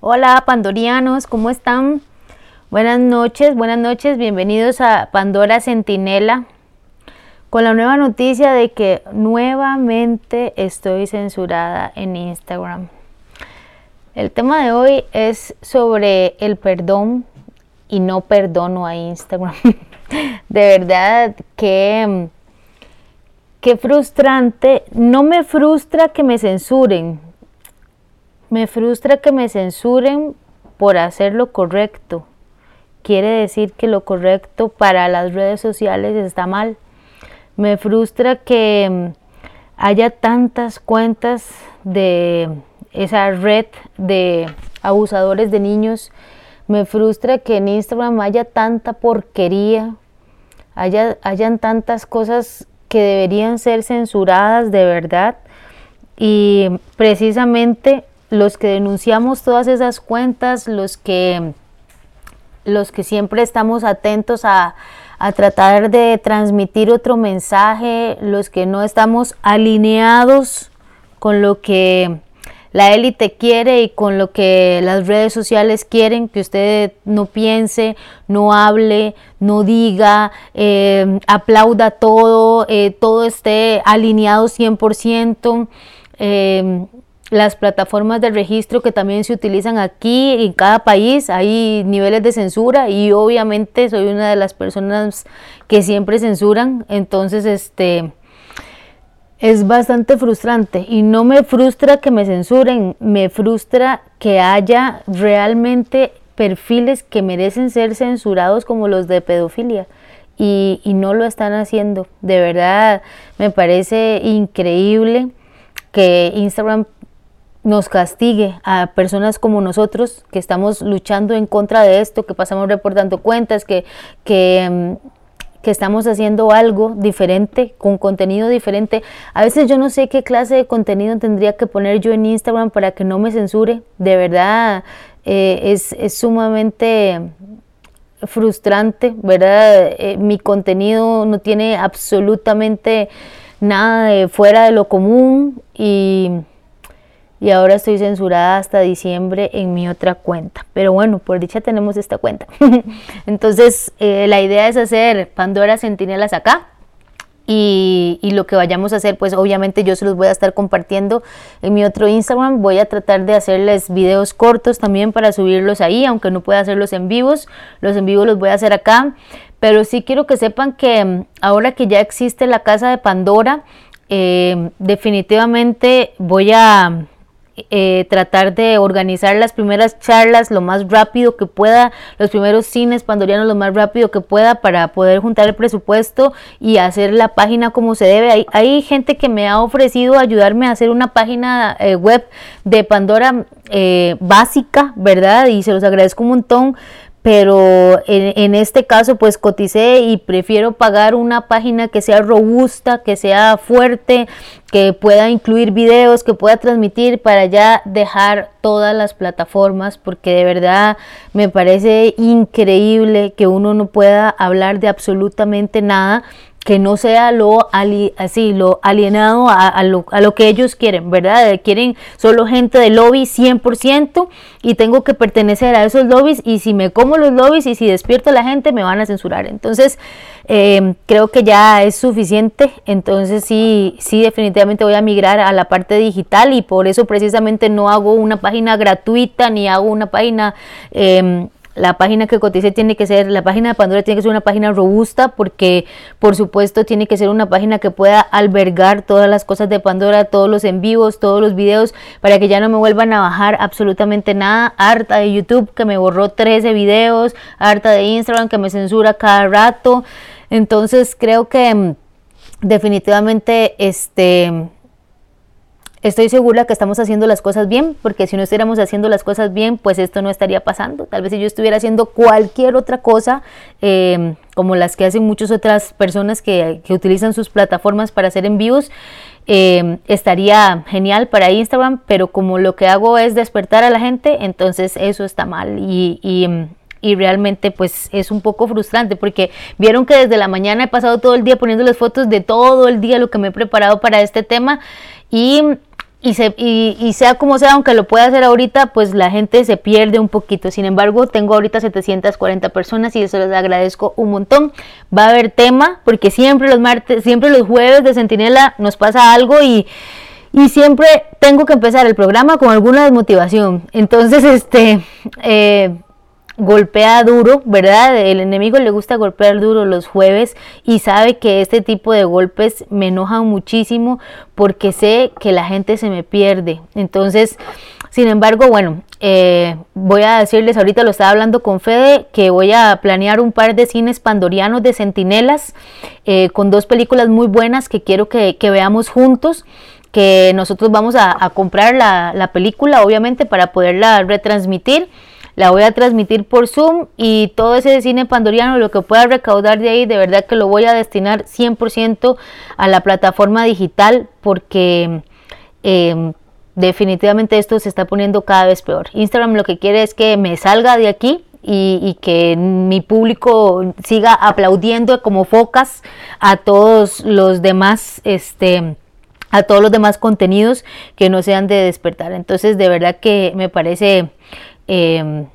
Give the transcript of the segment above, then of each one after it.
Hola pandorianos, ¿cómo están? Buenas noches, buenas noches, bienvenidos a Pandora Centinela con la nueva noticia de que nuevamente estoy censurada en Instagram. El tema de hoy es sobre el perdón y no perdono a Instagram. de verdad que qué frustrante. No me frustra que me censuren. Me frustra que me censuren por hacer lo correcto. Quiere decir que lo correcto para las redes sociales está mal. Me frustra que haya tantas cuentas de esa red de abusadores de niños. Me frustra que en Instagram haya tanta porquería, haya, hayan tantas cosas que deberían ser censuradas de verdad. Y precisamente los que denunciamos todas esas cuentas, los que, los que siempre estamos atentos a, a tratar de transmitir otro mensaje, los que no estamos alineados con lo que la élite quiere y con lo que las redes sociales quieren, que usted no piense, no hable, no diga, eh, aplauda todo, eh, todo esté alineado 100%. Eh, las plataformas de registro que también se utilizan aquí en cada país hay niveles de censura y obviamente soy una de las personas que siempre censuran entonces este es bastante frustrante y no me frustra que me censuren, me frustra que haya realmente perfiles que merecen ser censurados como los de pedofilia y, no lo están haciendo. De verdad, me parece increíble que Instagram nos castigue a personas como nosotros que estamos luchando en contra de esto, que pasamos reportando cuentas, que, que mm, que estamos haciendo algo diferente, con contenido diferente. A veces yo no sé qué clase de contenido tendría que poner yo en Instagram para que no me censure. De verdad, eh, es, es, sumamente frustrante, ¿verdad? Eh, mi contenido no tiene absolutamente nada de fuera de lo común y y ahora estoy censurada hasta diciembre en mi otra cuenta. Pero bueno, por dicha tenemos esta cuenta. Entonces, eh, la idea es hacer Pandora Centinelas acá. Y, y, lo que vayamos a hacer, pues obviamente yo se los voy a estar compartiendo en mi otro Instagram. Voy a tratar de hacerles videos cortos también para subirlos ahí, aunque no pueda hacerlos en vivos. Los en vivos los voy a hacer acá. Pero sí quiero que sepan que mm, ahora que ya existe la casa de Pandora, eh, definitivamente voy a eh, tratar de organizar las primeras charlas lo más rápido que pueda, los primeros cines pandorianos lo más rápido que pueda para poder juntar el presupuesto y hacer la página como se debe. Hay, hay gente que me ha ofrecido ayudarme a hacer una página eh, web de Pandora eh, básica, ¿verdad? Y se los agradezco un montón pero en, este caso pues coticé y prefiero pagar una página que sea robusta, que sea fuerte, que pueda incluir videos, que pueda transmitir para ya dejar todas las plataformas, porque de verdad me parece increíble que uno no pueda hablar de absolutamente nada que no sea lo así lo alienado a, lo, a, lo, que ellos quieren, ¿verdad? Quieren solo gente de lobby 100% y tengo que pertenecer a esos lobbies y si me como los lobbies y si despierto a la gente me van a censurar. Entonces, eh, creo que ya es suficiente. Entonces, sí, sí, definitivamente voy a migrar a la parte digital y por eso precisamente no hago una página gratuita ni hago una página... Eh, la página que cotice tiene que ser, la página de Pandora tiene que ser una página robusta porque por supuesto tiene que ser una página que pueda albergar todas las cosas de Pandora, todos los en vivos, todos los videos, para que ya no me vuelvan a bajar absolutamente nada. Harta de YouTube que me borró 13 videos, harta de Instagram que me censura cada rato. Entonces creo que mm, definitivamente este Estoy segura que estamos haciendo las cosas bien, porque si no estuviéramos haciendo las cosas bien, pues esto no estaría pasando. Tal vez si yo estuviera haciendo cualquier otra cosa, em, como las que hacen muchas otras personas que, utilizan sus plataformas para hacer envíos, em, estaría genial para Instagram, pero como lo que hago es despertar a la gente, entonces eso está mal y, y realmente pues es un poco frustrante porque vieron que desde la mañana he pasado todo el día poniéndoles fotos de todo el día lo que me he preparado para este tema y y, y, sea como sea, aunque lo pueda hacer ahorita, pues la gente se pierde un poquito. Sin embargo, tengo ahorita 740 personas y eso les agradezco un montón. Va a haber tema, porque siempre los martes, siempre los jueves de Centinela nos pasa algo y, y siempre tengo que empezar el programa con alguna desmotivación. Entonces, este, eh, golpea duro, ¿verdad? El enemigo le gusta golpear duro los jueves y sabe que este tipo de golpes me enojan muchísimo porque sé que la gente se me pierde. Entonces, sin embargo, bueno, eh, voy a decirles, ahorita lo estaba hablando con Fede, que voy a planear un par de cines pandorianos de Centinelas eh, con dos películas muy buenas que quiero que, veamos juntos que nosotros vamos a, comprar la, la película, obviamente, para poderla retransmitir la voy a transmitir por Zoom y todo ese cine pandoriano, lo que pueda recaudar de ahí, de verdad que lo voy a destinar 100% a la plataforma digital porque em, definitivamente esto se está poniendo cada vez peor. Instagram lo que quiere es que me salga de aquí y, que mi público siga aplaudiendo como focas a todos los demás, este, a todos los demás contenidos que no sean de despertar. Entonces, de verdad que me parece Em,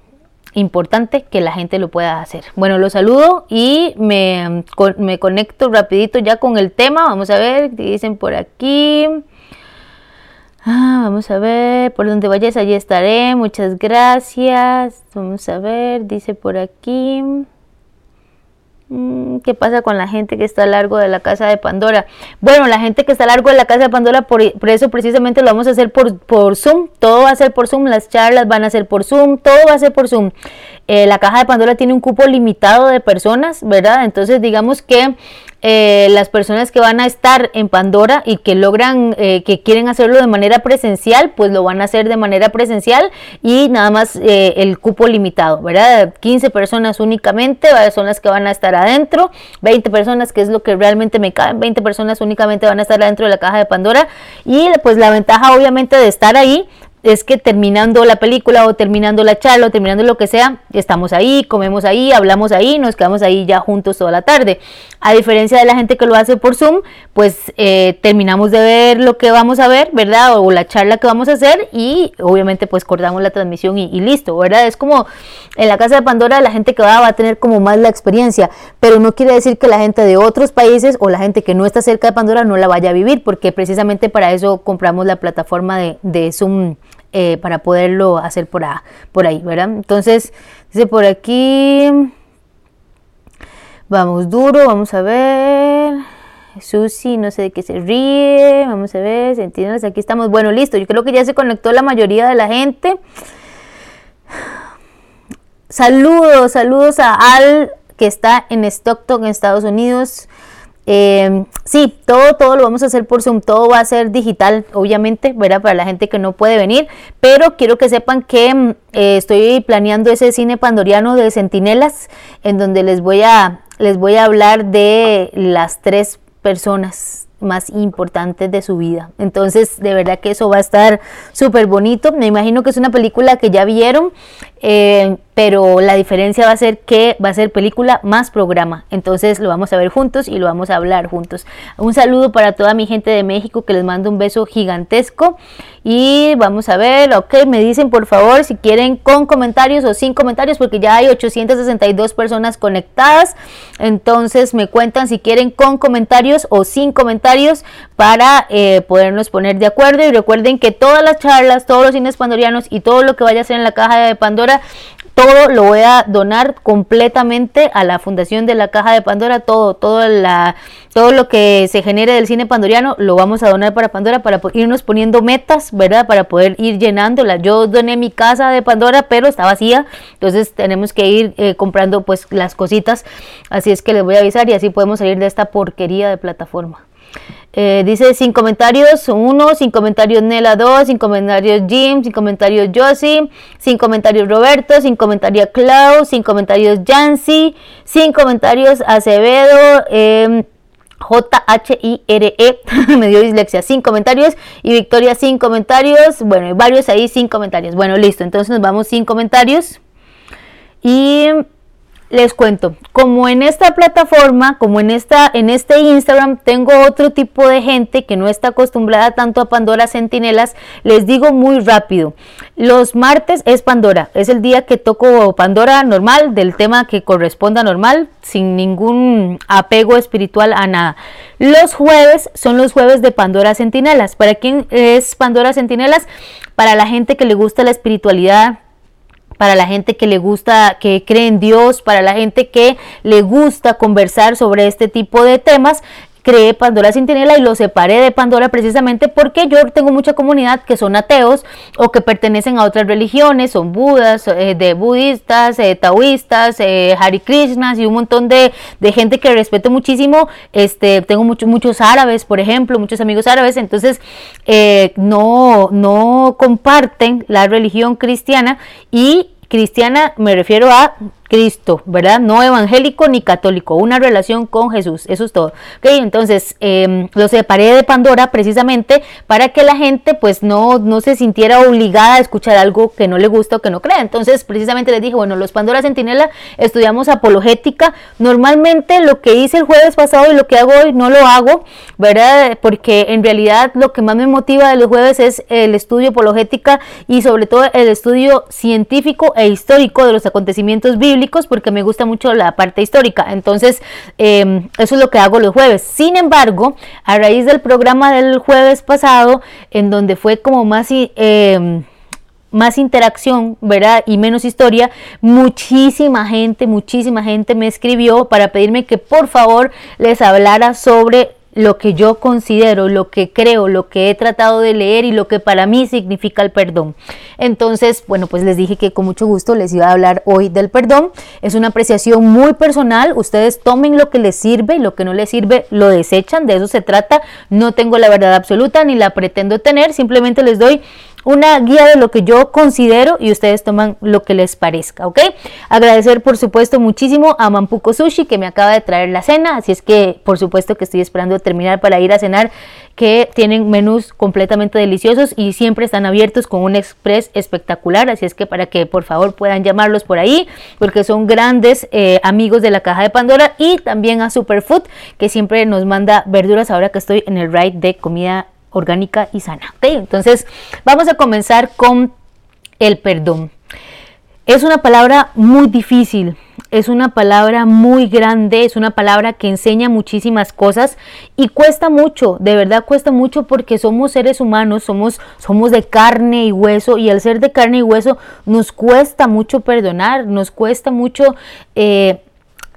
importante que la gente lo pueda hacer. Bueno, los saludo y me, me, conecto rapidito ya con el tema. Vamos a ver, dicen por aquí. Ah, vamos a ver, por donde vayas allí estaré. Muchas gracias. Vamos a ver, dice por aquí. Mm, ¿Qué pasa con la gente que está a largo de la casa de Pandora? Bueno, la gente que está a largo de la casa de Pandora, por, eso precisamente lo vamos a hacer por, por, Zoom. Todo va a ser por Zoom, las charlas van a ser por Zoom, todo va a ser por Zoom. Eh, la caja de Pandora tiene un cupo limitado de personas, ¿verdad? Entonces digamos que eh, las personas que van a estar en Pandora y que logran, eh, que quieren hacerlo de manera presencial, pues lo van a hacer de manera presencial y nada más eh, el cupo limitado, ¿verdad? 15 personas únicamente son las que van a estar adentro, 20 personas que es lo que realmente me caen, 20 personas únicamente van a estar adentro de la caja de Pandora y pues la ventaja obviamente de estar ahí es que terminando la película o terminando la charla o terminando lo que sea, estamos ahí, comemos ahí, hablamos ahí, nos quedamos ahí ya juntos toda la tarde. A diferencia de la gente que lo hace por Zoom, pues eh, terminamos de ver lo que vamos a ver, ¿verdad? O la charla que vamos a hacer y obviamente pues cortamos la transmisión y, listo, ¿verdad? Es como en la casa de Pandora la gente que va va a tener como más la experiencia, pero no quiere decir que la gente de otros países o la gente que no está cerca de Pandora no la vaya a vivir, porque precisamente para eso compramos la plataforma de, de Zoom eh, para poderlo hacer por, por ahí, ¿verdad? Entonces, dice por aquí, vamos duro, vamos a ver. Susi, no sé de qué se ríe, vamos a ver, entiendes? Aquí estamos, bueno, listo, yo creo que ya se conectó la mayoría de la gente. Saludos, saludos a Al que está en Stockton, en Estados Unidos. Eh, sí, todo, todo lo vamos a hacer por Zoom, todo va a ser digital, obviamente, ¿verdad? Para la gente que no puede venir, pero quiero que sepan que mm, eh, estoy planeando ese cine pandoriano de Centinelas, en donde les voy a, les voy a hablar de las tres personas más importantes de su vida. Entonces, de verdad que eso va a estar súper bonito. Me imagino que es una película que ya vieron. Eh, pero la diferencia va a ser que va a ser película más programa. Entonces lo vamos a ver juntos y lo vamos a hablar juntos. Un saludo para toda mi gente de México que les mando un beso gigantesco. Y vamos a ver, ok, me dicen por favor si quieren con comentarios o sin comentarios porque ya hay 862 personas conectadas. Entonces me cuentan si quieren con comentarios o sin comentarios para eh, podernos poner de acuerdo. Y recuerden que todas las charlas, todos los cines pandorianos y todo lo que vaya a ser en la caja de Pandora todo lo voy a donar completamente a la fundación de la caja de Pandora, todo, todo, la, todo lo que se genere del cine pandoriano lo vamos a donar para Pandora para irnos poniendo metas, ¿verdad? Para poder ir llenándola. Yo doné mi casa de Pandora, pero está vacía, entonces tenemos que ir eh, comprando pues las cositas, así es que les voy a avisar y así podemos salir de esta porquería de plataforma. Eh, dice sin comentarios 1, sin comentarios Nela 2, sin comentarios Jim, sin comentarios Josie, sin comentarios Roberto, sin comentarios Klaus, sin comentarios Jancy, sin comentarios Acevedo, eh, J-H-I-R-E, me dio dislexia, sin comentarios, y Victoria sin comentarios, bueno, varios ahí sin comentarios. Bueno, listo, entonces nos vamos sin comentarios. Y les cuento, como en esta plataforma, como en esta en este Instagram tengo otro tipo de gente que no está acostumbrada tanto a Pandora Centinelas, les digo muy rápido. Los martes es Pandora, es el día que toco Pandora normal, del tema que corresponda normal, sin ningún apego espiritual a nada. Los jueves son los jueves de Pandora Centinelas. ¿Para quién es Pandora Centinelas? Para la gente que le gusta la espiritualidad, para la gente que le gusta, que cree en Dios, para la gente que le gusta conversar sobre este tipo de temas creé Pandora Centinela y lo separé de Pandora precisamente porque yo tengo mucha comunidad que son ateos o que pertenecen a otras religiones, son budas, eh, de budistas, eh, taoístas, eh, Hari Krishnas y un montón de, gente que respeto muchísimo. Este, tengo muchos muchos árabes, por ejemplo, muchos amigos árabes, entonces no, no comparten la religión cristiana y cristiana me refiero a Cristo, ¿verdad? No evangélico ni católico, una relación con Jesús, eso es todo. Ok, entonces eh, lo separé de Pandora precisamente para que la gente pues no, no se sintiera obligada a escuchar algo que no le gusta o que no crea. Entonces precisamente les dije, bueno, los Pandora Centinela estudiamos apologética. Normalmente lo que hice el jueves pasado y lo que hago hoy no lo hago, ¿verdad? Porque en realidad lo que más me motiva de los jueves es el estudio apologética y sobre todo el estudio científico e histórico de los acontecimientos bíblicos porque me gusta mucho la parte histórica. Entonces, em, eso es lo que hago los jueves. Sin embargo, a raíz del programa del jueves pasado, en donde fue como más... Em, más interacción, ¿verdad? Y menos historia, muchísima gente, muchísima gente me escribió para pedirme que por favor les hablara sobre lo que yo considero, lo que creo, lo que he tratado de leer y lo que para mí significa el perdón. Entonces, bueno, pues les dije que con mucho gusto les iba a hablar hoy del perdón. Es una apreciación muy personal. Ustedes tomen lo que les sirve y lo que no les sirve lo desechan. De eso se trata. No tengo la verdad absoluta ni la pretendo tener. Simplemente les doy una guía de lo que yo considero y ustedes toman lo que les parezca, ¿ok? Agradecer por supuesto muchísimo a Mampuco Sushi que me acaba de traer la cena, así es que por supuesto que estoy esperando terminar para ir a cenar, que tienen menús completamente deliciosos y siempre están abiertos con un express espectacular, así es que para que por favor puedan llamarlos por ahí, porque son grandes eh, amigos de la caja de Pandora y también a Superfood que siempre nos manda verduras ahora que estoy en el ride de comida orgánica y sana. Entonces, vamos a comenzar con el perdón. Es una palabra muy difícil, es una palabra muy grande, es una palabra que enseña muchísimas cosas y cuesta mucho, de verdad cuesta mucho porque somos seres humanos, somos, somos de carne y hueso y al ser de carne y hueso nos cuesta mucho perdonar, nos cuesta mucho eh,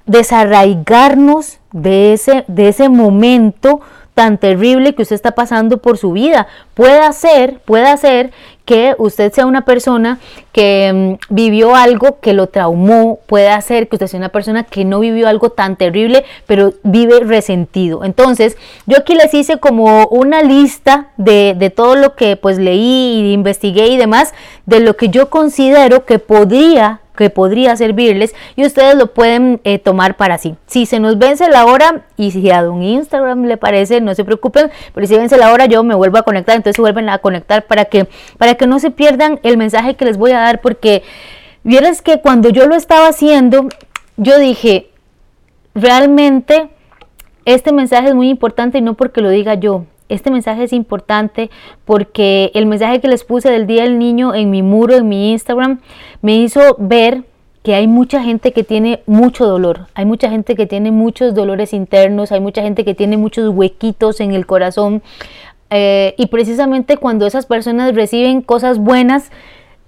desarraigarnos de ese, de ese momento tan terrible que usted está pasando por su vida. Puede ser, puede ser que usted sea una persona que mm, vivió algo que lo traumó, puede ser que usted sea una persona que no vivió algo tan terrible, pero vive resentido. Entonces, yo aquí les hice como una lista de, de todo lo que pues leí investigué y demás, de lo que yo considero que podría que podría servirles y ustedes lo pueden eh, tomar para sí. Si se nos vence la hora y si a un Instagram le parece, no se preocupen, pero si vence la hora yo me vuelvo a conectar, entonces vuelven a conectar para que, para que no se pierdan el mensaje que les voy a dar porque vieras que cuando yo lo estaba haciendo, yo dije, realmente este mensaje es muy importante y no porque lo diga yo, este mensaje es importante porque el mensaje que les puse del Día del Niño en mi muro, en mi Instagram, me hizo ver que hay mucha gente que tiene mucho dolor, hay mucha gente que tiene muchos dolores internos, hay mucha gente que tiene muchos huequitos en el corazón eh, y precisamente cuando esas personas reciben cosas buenas,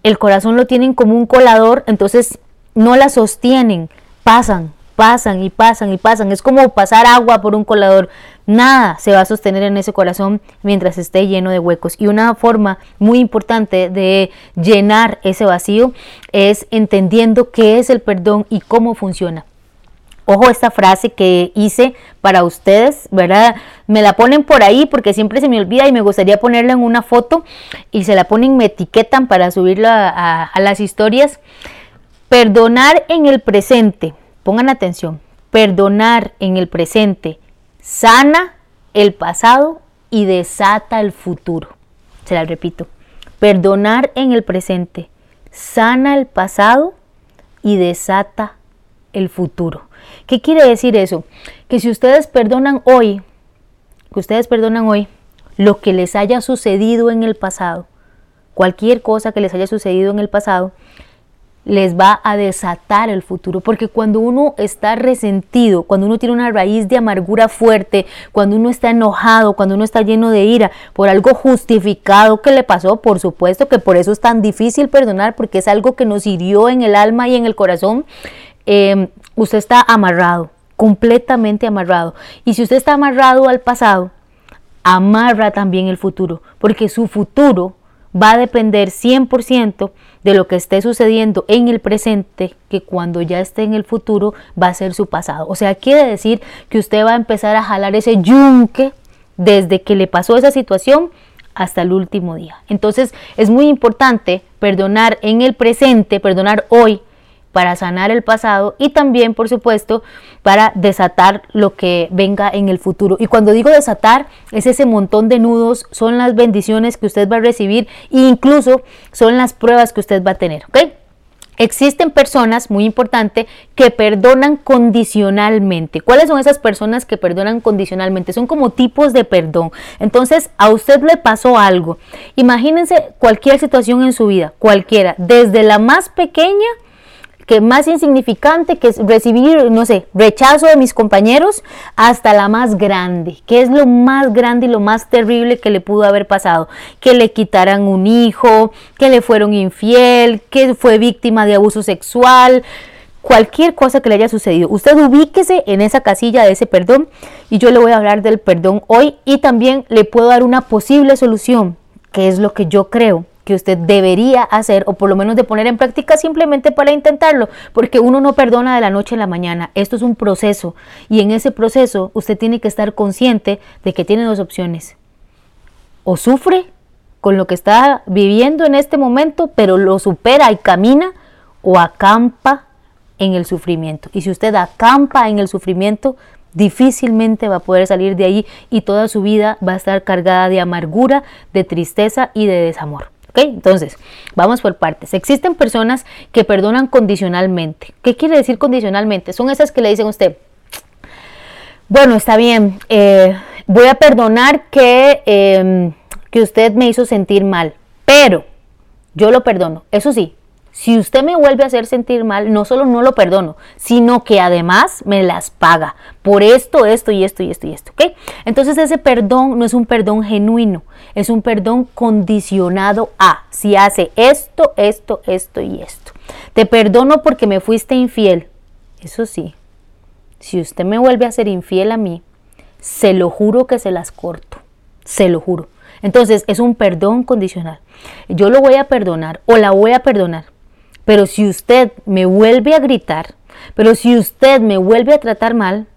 el corazón lo tienen como un colador, entonces no la sostienen, pasan, pasan y pasan y pasan. Es como pasar agua por un colador. Nada se va a sostener en ese corazón mientras esté lleno de huecos. Y una forma muy importante de llenar ese vacío es entendiendo qué es el perdón y cómo funciona. Ojo esta frase que hice para ustedes, ¿verdad? Me la ponen por ahí porque siempre se me olvida y me gustaría ponerla en una foto y se la ponen, me etiquetan para subirla a, a las historias. Perdonar en el presente Pongan atención, perdonar en el presente sana el pasado y desata el futuro. Se la repito, perdonar en el presente sana el pasado y desata el futuro. ¿Qué quiere decir eso? Que si ustedes perdonan hoy, que ustedes perdonan hoy lo que les haya sucedido en el pasado, cualquier cosa que les haya sucedido en el pasado, les va a desatar el futuro. Porque cuando uno está resentido, cuando uno tiene una raíz de amargura fuerte, cuando uno está enojado, cuando uno está lleno de ira por algo justificado que le pasó, por supuesto que por eso es tan difícil perdonar, porque es algo que nos hirió en el alma y en el corazón, em, usted está amarrado, completamente amarrado. Y si usted está amarrado al pasado, amarra también el futuro, porque su futuro va a depender 100% de lo que esté sucediendo en el presente, que cuando ya esté en el futuro va a ser su pasado. O sea, quiere decir que usted va a empezar a jalar ese yunque desde que le pasó esa situación hasta el último día. Entonces es muy importante perdonar en el presente, perdonar hoy, para sanar el pasado y también, por supuesto, para desatar lo que venga en el futuro. Y cuando digo desatar, es ese montón de nudos, son las bendiciones que usted va a recibir e incluso son las pruebas que usted va a tener, ¿ok? Existen personas, muy importante, que perdonan condicionalmente. ¿Cuáles son esas personas que perdonan condicionalmente? Son como tipos de perdón. Entonces, a usted le pasó algo. Imagínense cualquier situación en su vida, cualquiera, desde la más pequeña que más insignificante que es recibir, no sé, rechazo de mis compañeros hasta la más grande, que es lo más grande y lo más terrible que le pudo haber pasado, que le quitaran un hijo, que le fueron infiel, que fue víctima de abuso sexual, cualquier cosa que le haya sucedido. Usted ubíquese en esa casilla de ese perdón y yo le voy a hablar del perdón hoy y también le puedo dar una posible solución, que es lo que yo creo que usted debería hacer o por lo menos de poner en práctica simplemente para intentarlo, porque uno no perdona de la noche a la mañana, esto es un proceso y en ese proceso usted tiene que estar consciente de que tiene dos opciones, o sufre con lo que está viviendo en este momento, pero lo supera y camina, o acampa en el sufrimiento. Y si usted acampa en el sufrimiento, difícilmente va a poder salir de ahí y toda su vida va a estar cargada de amargura, de tristeza y de desamor. Entonces, vamos por partes. Existen personas que perdonan condicionalmente. ¿Qué quiere decir condicionalmente? Son esas que le dicen a usted, bueno, está bien, eh, voy a perdonar que, em, que usted me hizo sentir mal, pero yo lo perdono. Eso sí, si usted me vuelve a hacer sentir mal, no solo no lo perdono, sino que además me las paga por esto, esto y esto y esto y esto, ¿ok? Entonces ese perdón no es un perdón genuino, es un perdón condicionado a si hace esto, esto, esto y esto. Te perdono porque me fuiste infiel. Eso sí, si usted me vuelve a ser infiel a mí, se lo juro que se las corto, se lo juro. Entonces es un perdón condicional. Yo lo voy a perdonar o la voy a perdonar pero si usted me vuelve a gritar, pero si usted me vuelve a tratar mal,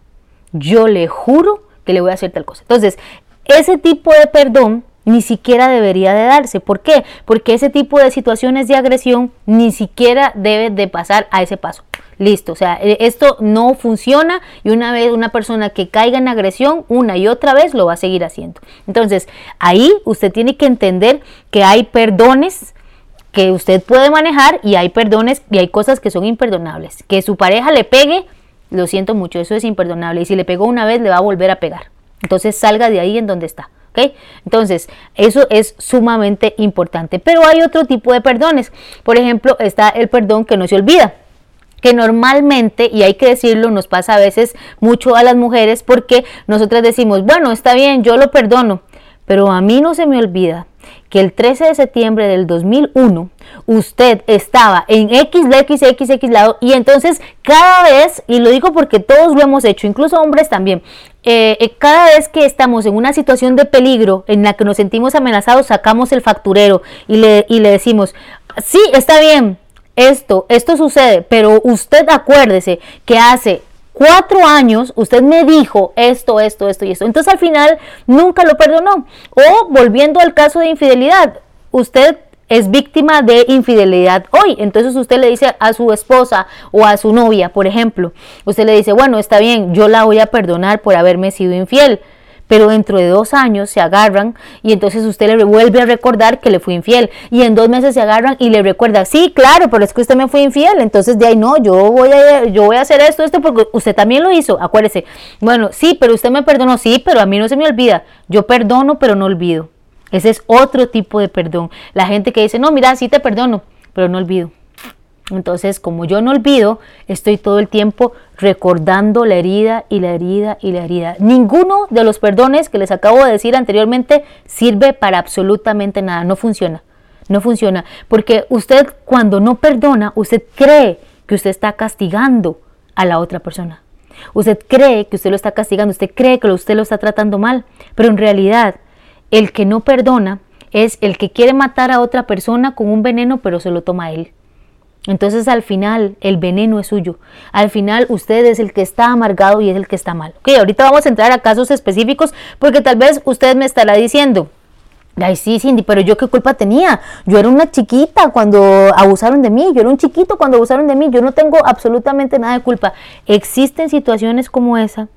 yo le juro que le voy a hacer tal cosa. Entonces, ese tipo de perdón ni siquiera debería de darse. ¿Por qué? Porque ese tipo de situaciones de agresión ni siquiera debe de pasar a ese paso. Listo, o sea, e, esto no funciona y una vez una persona que caiga en agresión una y otra vez lo va a seguir haciendo. Entonces, ahí usted tiene que entender que hay perdones que usted puede manejar y hay perdones y hay cosas que son imperdonables. Que su pareja le pegue, lo siento mucho, eso es imperdonable. Y si le pegó una vez, le va a volver a pegar. Entonces salga de ahí en donde está. Entonces, eso es sumamente importante. Pero hay otro tipo de perdones. Por ejemplo, está el perdón que no se olvida que normalmente, y hay que decirlo, nos pasa a veces mucho a las mujeres porque nosotras decimos, bueno, está bien, yo lo perdono, pero a mí no se me olvida que el 13 de septiembre del 2001 usted estaba en X, X, X, X lado y entonces cada vez, y lo digo porque todos lo hemos hecho, incluso hombres también, eh, eh, cada vez que estamos en una situación de peligro en la que nos sentimos amenazados, sacamos el facturero y le, y le decimos, sí, está bien, esto, esto sucede, pero usted acuérdese que hace cuatro años usted me dijo esto, esto, esto y esto. Entonces al final nunca lo perdonó. O volviendo al caso de infidelidad, usted es víctima de infidelidad hoy. Entonces usted le dice a su esposa o a su novia, por ejemplo, usted le dice, bueno, está bien, yo la voy a perdonar por haberme sido infiel. Pero dentro de dos años se agarran y entonces usted le vuelve a recordar que le fue infiel y en dos meses se agarran y le recuerda, sí, claro, pero es que usted me fue infiel, entonces de ahí no, yo voy a, yo voy a hacer esto, esto, porque usted también lo hizo, acuérdese, bueno, sí, pero usted me perdonó, sí, pero a mí no se me olvida, yo perdono, pero no olvido. Ese es otro tipo de perdón. La gente que dice, no, mira, sí te perdono, pero no olvido. Entonces, como yo no olvido, estoy todo el tiempo recordando la herida y la herida y la herida. Ninguno de los perdones que les acabo de decir anteriormente sirve para absolutamente nada, no funciona. No funciona, porque usted cuando no perdona, usted cree que usted está castigando a la otra persona. Usted cree que usted lo está castigando, usted cree que usted lo está tratando mal, pero en realidad el que no perdona es el que quiere matar a otra persona con un veneno, pero se lo toma él. Entonces al final el veneno es suyo. Al final usted es el que está amargado y es el que está mal. Ok, ahorita vamos a entrar a casos específicos porque tal vez usted me estará diciendo, Ay, sí, Cindy, pero yo qué culpa tenía. Yo era una chiquita cuando abusaron de mí, yo era un chiquito cuando abusaron de mí, yo no tengo absolutamente nada de culpa. Existen situaciones como esa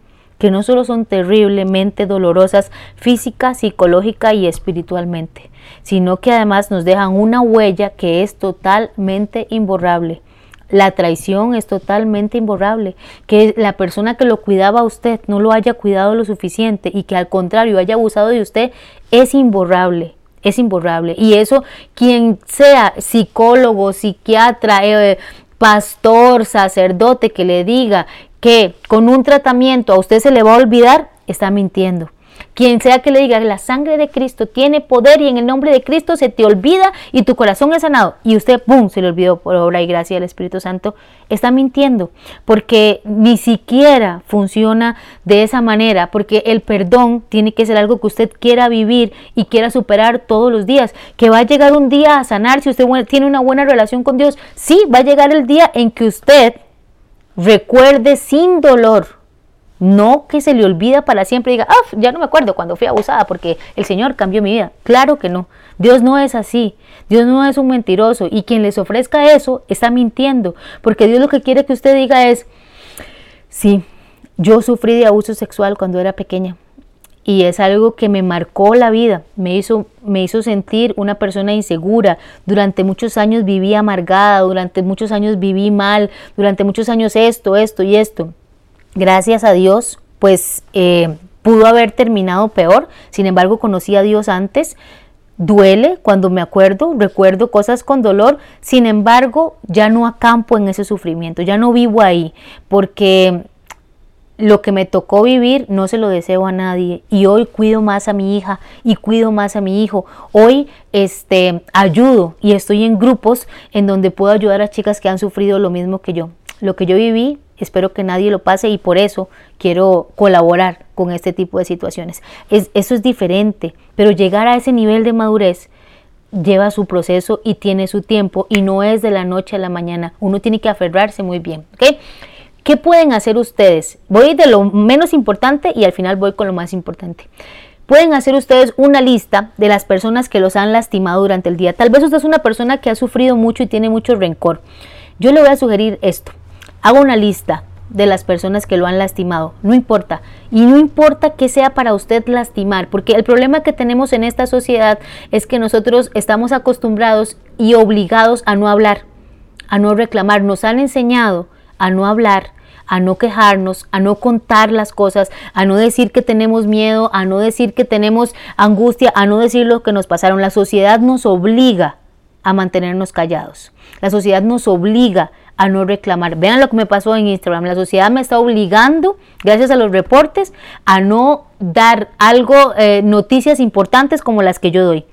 que no solo son terriblemente dolorosas física, psicológica y espiritualmente, sino que además nos dejan una huella que es totalmente imborrable. La traición es totalmente imborrable. Que la persona que lo cuidaba a usted no lo haya cuidado lo suficiente y que al contrario haya abusado de usted es imborrable. Es imborrable. Y eso, quien sea psicólogo, psiquiatra, eh, pastor, sacerdote que le diga que con un tratamiento a usted se le va a olvidar, está mintiendo. Quien sea que le diga que la sangre de Cristo tiene poder y en el nombre de Cristo se te olvida y tu corazón es sanado y usted, ¡pum!, se le olvidó por obra y gracia del Espíritu Santo, está mintiendo porque ni siquiera funciona de esa manera, porque el perdón tiene que ser algo que usted quiera vivir y quiera superar todos los días, que va a llegar un día a sanar si usted tiene una buena relación con Dios, sí, va a llegar el día en que usted Recuerde sin dolor, no que se le olvida para siempre y diga, ah, ya no me acuerdo cuando fui abusada porque el Señor cambió mi vida. Claro que no. Dios no es así. Dios no es un mentiroso. Y quien les ofrezca eso está mintiendo. Porque Dios lo que quiere que usted diga es, sí, yo sufrí de abuso sexual cuando era pequeña y es algo que me marcó la vida, me hizo, me hizo sentir una persona insegura. Durante muchos años viví amargada, durante muchos años viví mal, durante muchos años esto, esto y esto. Gracias a Dios, pues eh, pudo haber terminado peor, sin embargo conocí a Dios antes. Duele cuando me acuerdo, recuerdo cosas con dolor, sin embargo ya no acampo en ese sufrimiento, ya no vivo ahí, porque lo que me tocó vivir no se lo deseo a nadie y hoy cuido más a mi hija y cuido más a mi hijo. Hoy este ayudo y estoy en grupos en donde puedo ayudar a chicas que han sufrido lo mismo que yo. Lo que yo viví, espero que nadie lo pase y por eso quiero colaborar con este tipo de situaciones. Es, eso es diferente, pero llegar a ese nivel de madurez lleva su proceso y tiene su tiempo y no es de la noche a la mañana. Uno tiene que aferrarse muy bien, ¿ok? ¿Qué pueden hacer ustedes? Voy de lo menos importante y al final voy con lo más importante. Pueden hacer ustedes una lista de las personas que los han lastimado durante el día. Tal vez usted es una persona que ha sufrido mucho y tiene mucho rencor. Yo le voy a sugerir esto. Haga una lista de las personas que lo han lastimado. No importa. Y no importa que sea para usted lastimar, porque el problema que tenemos en esta sociedad es que nosotros estamos acostumbrados y obligados a no hablar, a no reclamar. Nos han enseñado a no hablar, a no quejarnos, a no contar las cosas, a no decir que tenemos miedo, a no decir que tenemos angustia, a no decir lo que nos pasaron. La sociedad nos obliga a mantenernos callados. La sociedad nos obliga a no reclamar. Vean lo que me pasó en Instagram. La sociedad me está obligando, gracias a los reportes, a no dar algo, eh, noticias importantes como las que yo doy.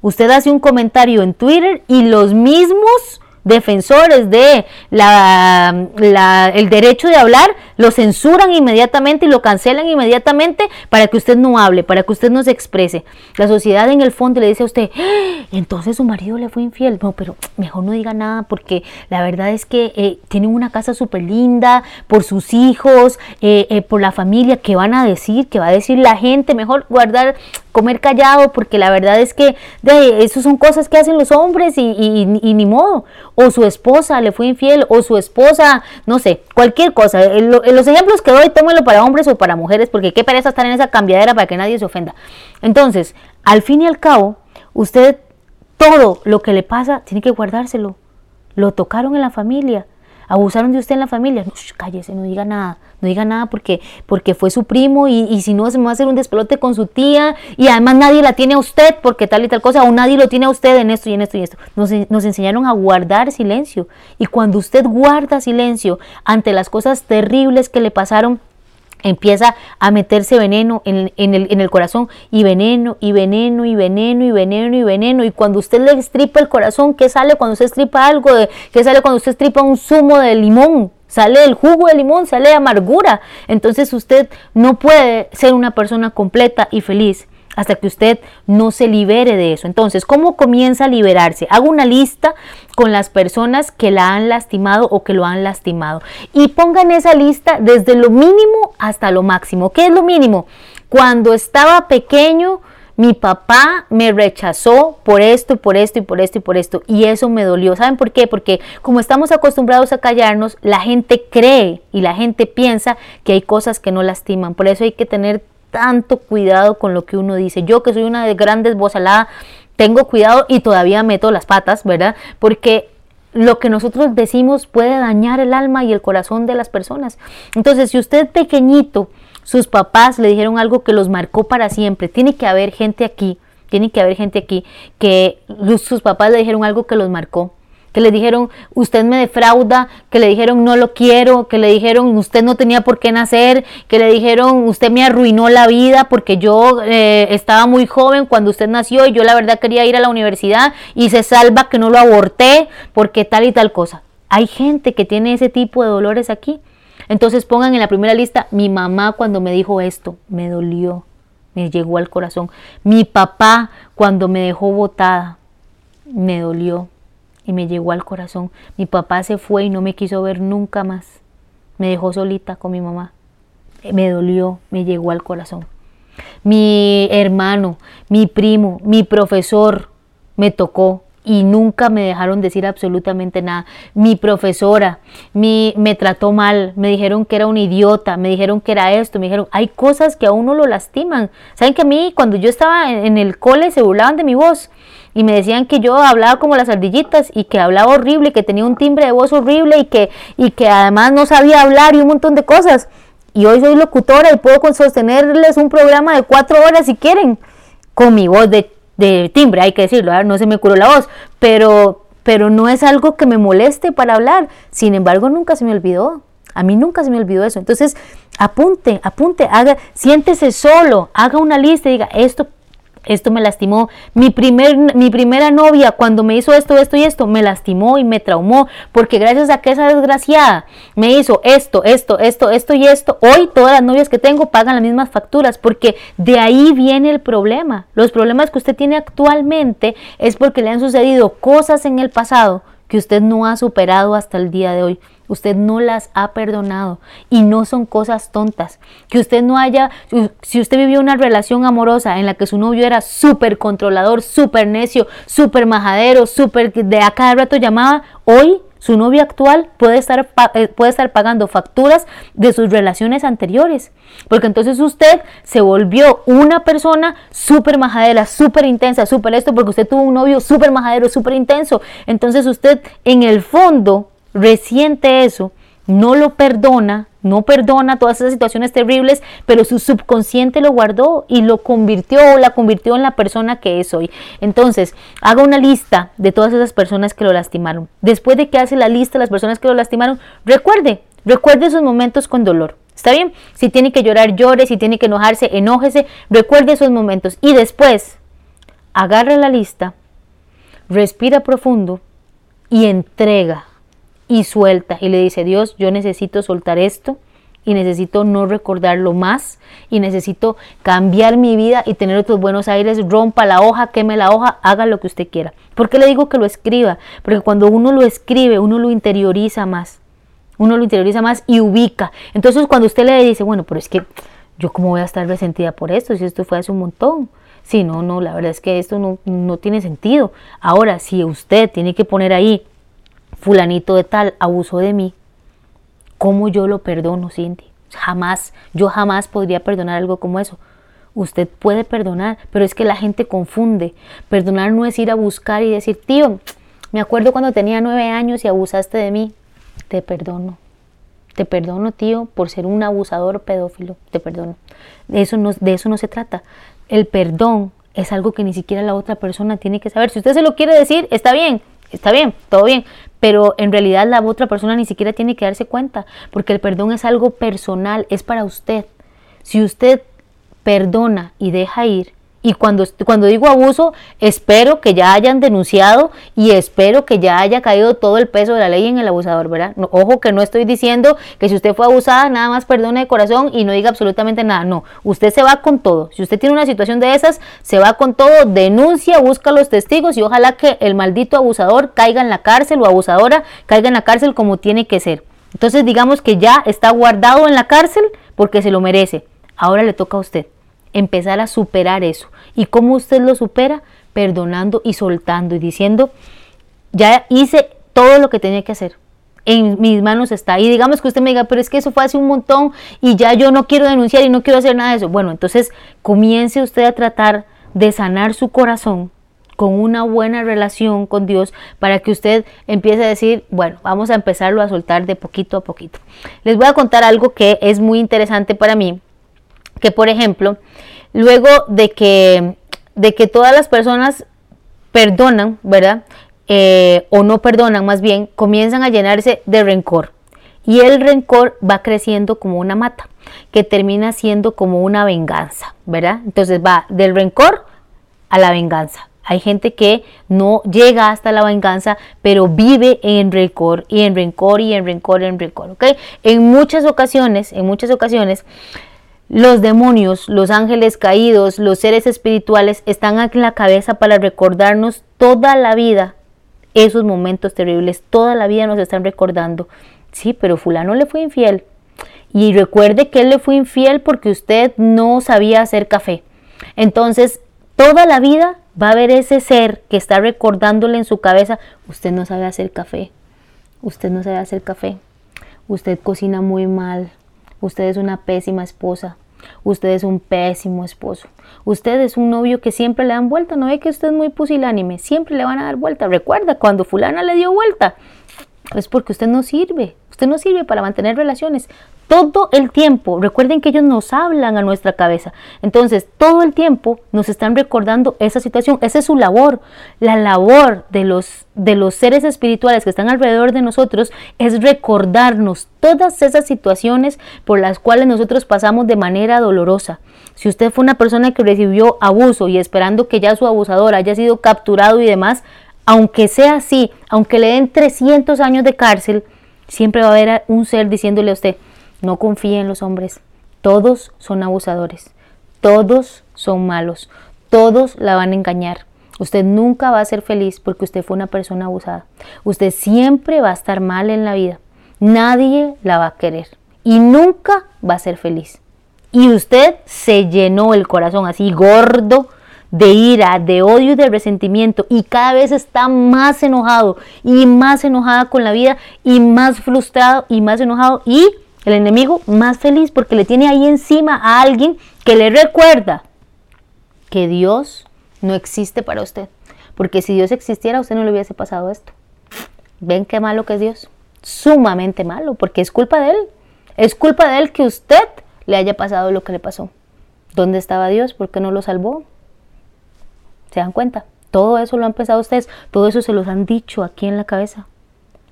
Usted hace un comentario en Twitter y los mismos defensores de la, el derecho de hablar lo censuran inmediatamente y lo cancelan inmediatamente para que usted no hable, para que usted no se exprese. La sociedad en el fondo le dice a usted, ¡Ah! entonces su marido le fue infiel. No, pero mejor no diga nada porque la verdad es que eh, tienen una casa súper linda por sus hijos, eh, eh, por la familia. ¿Qué van a decir? ¿Qué va a decir la gente? Mejor guardar comer callado, porque la verdad es que eso son cosas que hacen los hombres y, ni modo. O su esposa le fue infiel, o su esposa, no sé, cualquier cosa. Los ejemplos que doy, tómenlo para hombres o para mujeres, porque qué pereza estar en esa cambiadera para que nadie se ofenda. Entonces, al fin y al cabo, usted todo lo que le pasa tiene que guardárselo. Lo tocaron en la familia, abusaron de usted en la familia. No, cállese, no diga nada, no diga nada porque, porque fue su primo y, si no se me va a hacer un despelote con su tía y además nadie la tiene a usted porque tal y tal cosa o nadie lo tiene a usted en esto y en esto y esto. Nos, nos enseñaron a guardar silencio y cuando usted guarda silencio ante las cosas terribles que le pasaron, empieza a meterse veneno en, el, en, el, corazón y veneno y veneno y veneno y veneno y veneno y cuando usted le estripa el corazón, ¿qué sale cuando usted estripa algo? ¿Qué sale cuando usted estripa un zumo de limón? Sale el jugo de limón, sale amargura. Entonces usted no puede ser una persona completa y feliz hasta que usted no se libere de eso. Entonces, ¿cómo comienza a liberarse? Hago una lista con las personas que la han lastimado o que lo han lastimado y pongan esa lista desde lo mínimo hasta lo máximo. ¿Qué es lo mínimo? Cuando estaba pequeño, mi papá me rechazó por esto, por esto y por esto y por esto. Y eso me dolió. ¿Saben por qué? Porque como estamos acostumbrados a callarnos, la gente cree y la gente piensa que hay cosas que no lastiman. Por eso hay que tener tanto cuidado con lo que uno dice. Yo que soy una de grandes bozaladas, tengo cuidado y todavía meto las patas, ¿verdad? Porque lo que nosotros decimos puede dañar el alma y el corazón de las personas. Entonces, si usted pequeñito, sus papás le dijeron algo que los marcó para siempre, tiene que haber gente aquí, tiene que haber gente aquí que sus papás le dijeron algo que los marcó que le dijeron usted me defrauda, que le dijeron no lo quiero, que le dijeron usted no tenía por qué nacer, que le dijeron usted me arruinó la vida porque yo eh, estaba muy joven cuando usted nació y yo la verdad quería ir a la universidad y se salva que no lo aborté porque tal y tal cosa. Hay gente que tiene ese tipo de dolores aquí. Entonces pongan en la primera lista, mi mamá cuando me dijo esto, me dolió, me llegó al corazón. Mi papá cuando me dejó botada, me dolió, y me llegó al corazón. Mi papá se fue y no me quiso ver nunca más. Me dejó solita con mi mamá. Me dolió, me llegó al corazón. Mi hermano, mi primo, mi profesor me tocó, y nunca me dejaron decir absolutamente nada. Mi profesora mi, me trató mal, me dijeron que era un idiota, me dijeron que era esto, me dijeron, hay cosas que a uno lo lastiman. ¿Saben que a mí cuando yo estaba en, el cole se burlaban de mi voz? Y me decían que yo hablaba como las ardillitas y que hablaba horrible, que tenía un timbre de voz horrible y que, y que además no sabía hablar y un montón de cosas. Y hoy soy locutora y puedo sostenerles un programa de cuatro horas si quieren, con mi voz de de timbre, hay que decirlo, no se me curó la voz, pero, pero no es algo que me moleste para hablar. Sin embargo, nunca se me olvidó. A mí nunca se me olvidó eso. Entonces, apunte, apunte, haga, siéntese solo, haga una lista y diga, esto esto me lastimó. Mi, primer, mi primera novia, cuando me hizo esto, esto y esto, me lastimó y me traumó, porque gracias a que esa desgraciada me hizo esto, esto, esto, esto y esto, hoy todas las novias que tengo pagan las mismas facturas, porque de ahí viene el problema. Los problemas que usted tiene actualmente es porque le han sucedido cosas en el pasado que usted no ha superado hasta el día de hoy. Usted no las ha perdonado y no son cosas tontas. Que usted no haya, si usted vivió una relación amorosa en la que su novio era súper controlador, súper necio, súper majadero, súper de a cada rato llamaba, hoy su novio actual puede estar, eh, puede estar pagando facturas de sus relaciones anteriores. Porque entonces usted se volvió una persona súper majadera, súper intensa, súper esto, porque usted tuvo un novio súper majadero, súper intenso. Entonces usted en el fondo resiente eso, no lo perdona, no perdona todas esas situaciones terribles, pero su subconsciente lo guardó y lo convirtió o la convirtió en la persona que es hoy. Entonces, haga una lista de todas esas personas que lo lastimaron. Después de que hace la lista de las personas que lo lastimaron, recuerde, recuerde esos momentos con dolor. ¿Está bien? Si tiene que llorar, llore, si tiene que enojarse, enójese, recuerde esos momentos y después agarre la lista, respira profundo y entrega y suelta y le dice, Dios, yo necesito soltar esto y necesito no recordarlo más y necesito cambiar mi vida y tener otros buenos aires, rompa la hoja, queme la hoja, haga lo que usted quiera. ¿Por qué le digo que lo escriba? Porque cuando uno lo escribe, uno lo interioriza más, uno lo interioriza más y ubica. Entonces cuando usted le dice, bueno, pero es que yo cómo voy a estar resentida por esto, si esto fue hace un montón. Si no, no, la verdad es que esto no, no tiene sentido. Ahora, si usted tiene que poner ahí fulanito de tal abusó de mí, ¿Cómo yo lo perdono, Cindy? Jamás, yo jamás podría perdonar algo como eso. Usted puede perdonar, pero es que la gente confunde. Perdonar no es ir a buscar y decir, tío, me acuerdo cuando tenía nueve años y abusaste de mí. Te perdono. Te perdono, tío, por ser un abusador pedófilo. Te perdono. De eso, no, de eso no se trata. El perdón es algo que ni siquiera la otra persona tiene que saber. Si usted se lo quiere decir, está bien, está bien, todo bien, pero en realidad la otra persona ni siquiera tiene que darse cuenta, porque el perdón es algo personal, es para usted. Si usted perdona y deja ir, y cuando, cuando digo abuso, espero que ya hayan denunciado y espero que ya haya caído todo el peso de la ley en el abusador, ¿verdad? ojo que no estoy diciendo que si usted fue abusada, nada más perdone de corazón y no diga absolutamente nada. No, usted se va con todo. Si usted tiene una situación de esas, se va con todo, denuncia, busca los testigos y ojalá que el maldito abusador caiga en la cárcel o abusadora caiga en la cárcel como tiene que ser. Entonces digamos que ya está guardado en la cárcel porque se lo merece. Ahora le toca a usted empezar a superar eso. ¿Y cómo usted lo supera? Perdonando y soltando y diciendo, ya hice todo lo que tenía que hacer. En mis manos está. Y digamos que usted me diga, pero es que eso fue hace un montón y ya yo no quiero denunciar y no quiero hacer nada de eso. Bueno, entonces comience usted a tratar de sanar su corazón con una buena relación con Dios para que usted empiece a decir, bueno, vamos a empezarlo a soltar de poquito a poquito. Les voy a contar algo que es muy interesante para mí que por ejemplo, luego de que, de que todas las personas perdonan, ¿verdad? Eh, o no perdonan más bien, comienzan a llenarse de rencor. Y el rencor va creciendo como una mata, que termina siendo como una venganza, ¿verdad? Entonces va del rencor a la venganza. Hay gente que no llega hasta la venganza, pero vive en rencor y en rencor y en rencor y en rencor, ¿ok? En muchas ocasiones, en muchas ocasiones, los demonios, los ángeles caídos, los seres espirituales están aquí en la cabeza para recordarnos toda la vida esos momentos terribles. Toda la vida nos están recordando. Sí, pero fulano le fue infiel. Y recuerde que él le fue infiel porque usted no sabía hacer café. Entonces, toda la vida va a haber ese ser que está recordándole en su cabeza, usted no sabe hacer café. Usted no sabe hacer café. Usted cocina muy mal Usted es una pésima esposa. Usted es un pésimo esposo. Usted es un novio que siempre le dan vuelta. No ve que usted es muy pusilánime. Siempre le van a dar vuelta. Recuerda, cuando fulana le dio vuelta, es porque usted no sirve. Usted no sirve para mantener relaciones todo el tiempo. Recuerden que ellos nos hablan a nuestra cabeza. Entonces, todo el tiempo nos están recordando esa situación. Esa es su labor. La labor de los, de los seres espirituales que están alrededor de nosotros es recordarnos todas esas situaciones por las cuales nosotros pasamos de manera dolorosa. Si usted fue una persona que recibió abuso y esperando que ya su abusador haya sido capturado y demás, aunque sea así, aunque le den 300 años de cárcel, siempre va a haber un ser diciéndole a usted, no confíe en los hombres. Todos son abusadores. Todos son malos. Todos la van a engañar. Usted nunca va a ser feliz porque usted fue una persona abusada. Usted siempre va a estar mal en la vida. Nadie la va a querer. Y nunca va a ser feliz. Y usted se llenó el corazón así gordo de ira, de odio y de resentimiento y cada vez está más enojado y más enojada con la vida y más frustrado y más enojado y el enemigo más feliz porque le tiene ahí encima a alguien que le recuerda que Dios no existe para usted. Porque si Dios existiera, usted no le hubiese pasado esto. ¿Ven qué malo que es Dios? Sumamente malo, porque es culpa de Él. Es culpa de Él que usted le haya pasado lo que le pasó. ¿Dónde estaba Dios? ¿Por qué no lo salvó? ¿Se dan cuenta? Todo eso lo han pensado ustedes, todo eso se los han dicho aquí en la cabeza.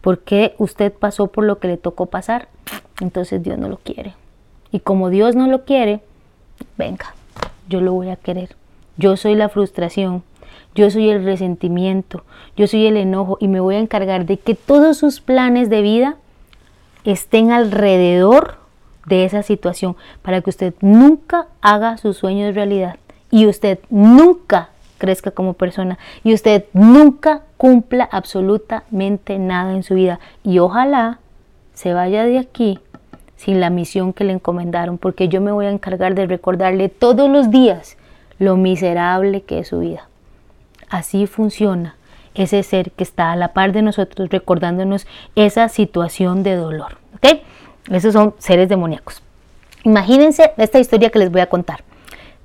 ¿Por qué usted pasó por lo que le tocó pasar? Entonces Dios no lo quiere. Y como Dios no lo quiere, venga, yo lo voy a querer. Yo soy la frustración, yo soy el resentimiento, yo soy el enojo y me voy a encargar de que todos sus planes de vida estén alrededor de esa situación para que usted nunca haga sus sueños realidad y usted nunca crezca como persona y usted nunca cumpla absolutamente nada en su vida y ojalá se vaya de aquí sin la misión que le encomendaron, porque yo me voy a encargar de recordarle todos los días lo miserable que es su vida. Así funciona ese ser que está a la par de nosotros recordándonos esa situación de dolor. Esos son seres demoníacos. Imagínense esta historia que les voy a contar.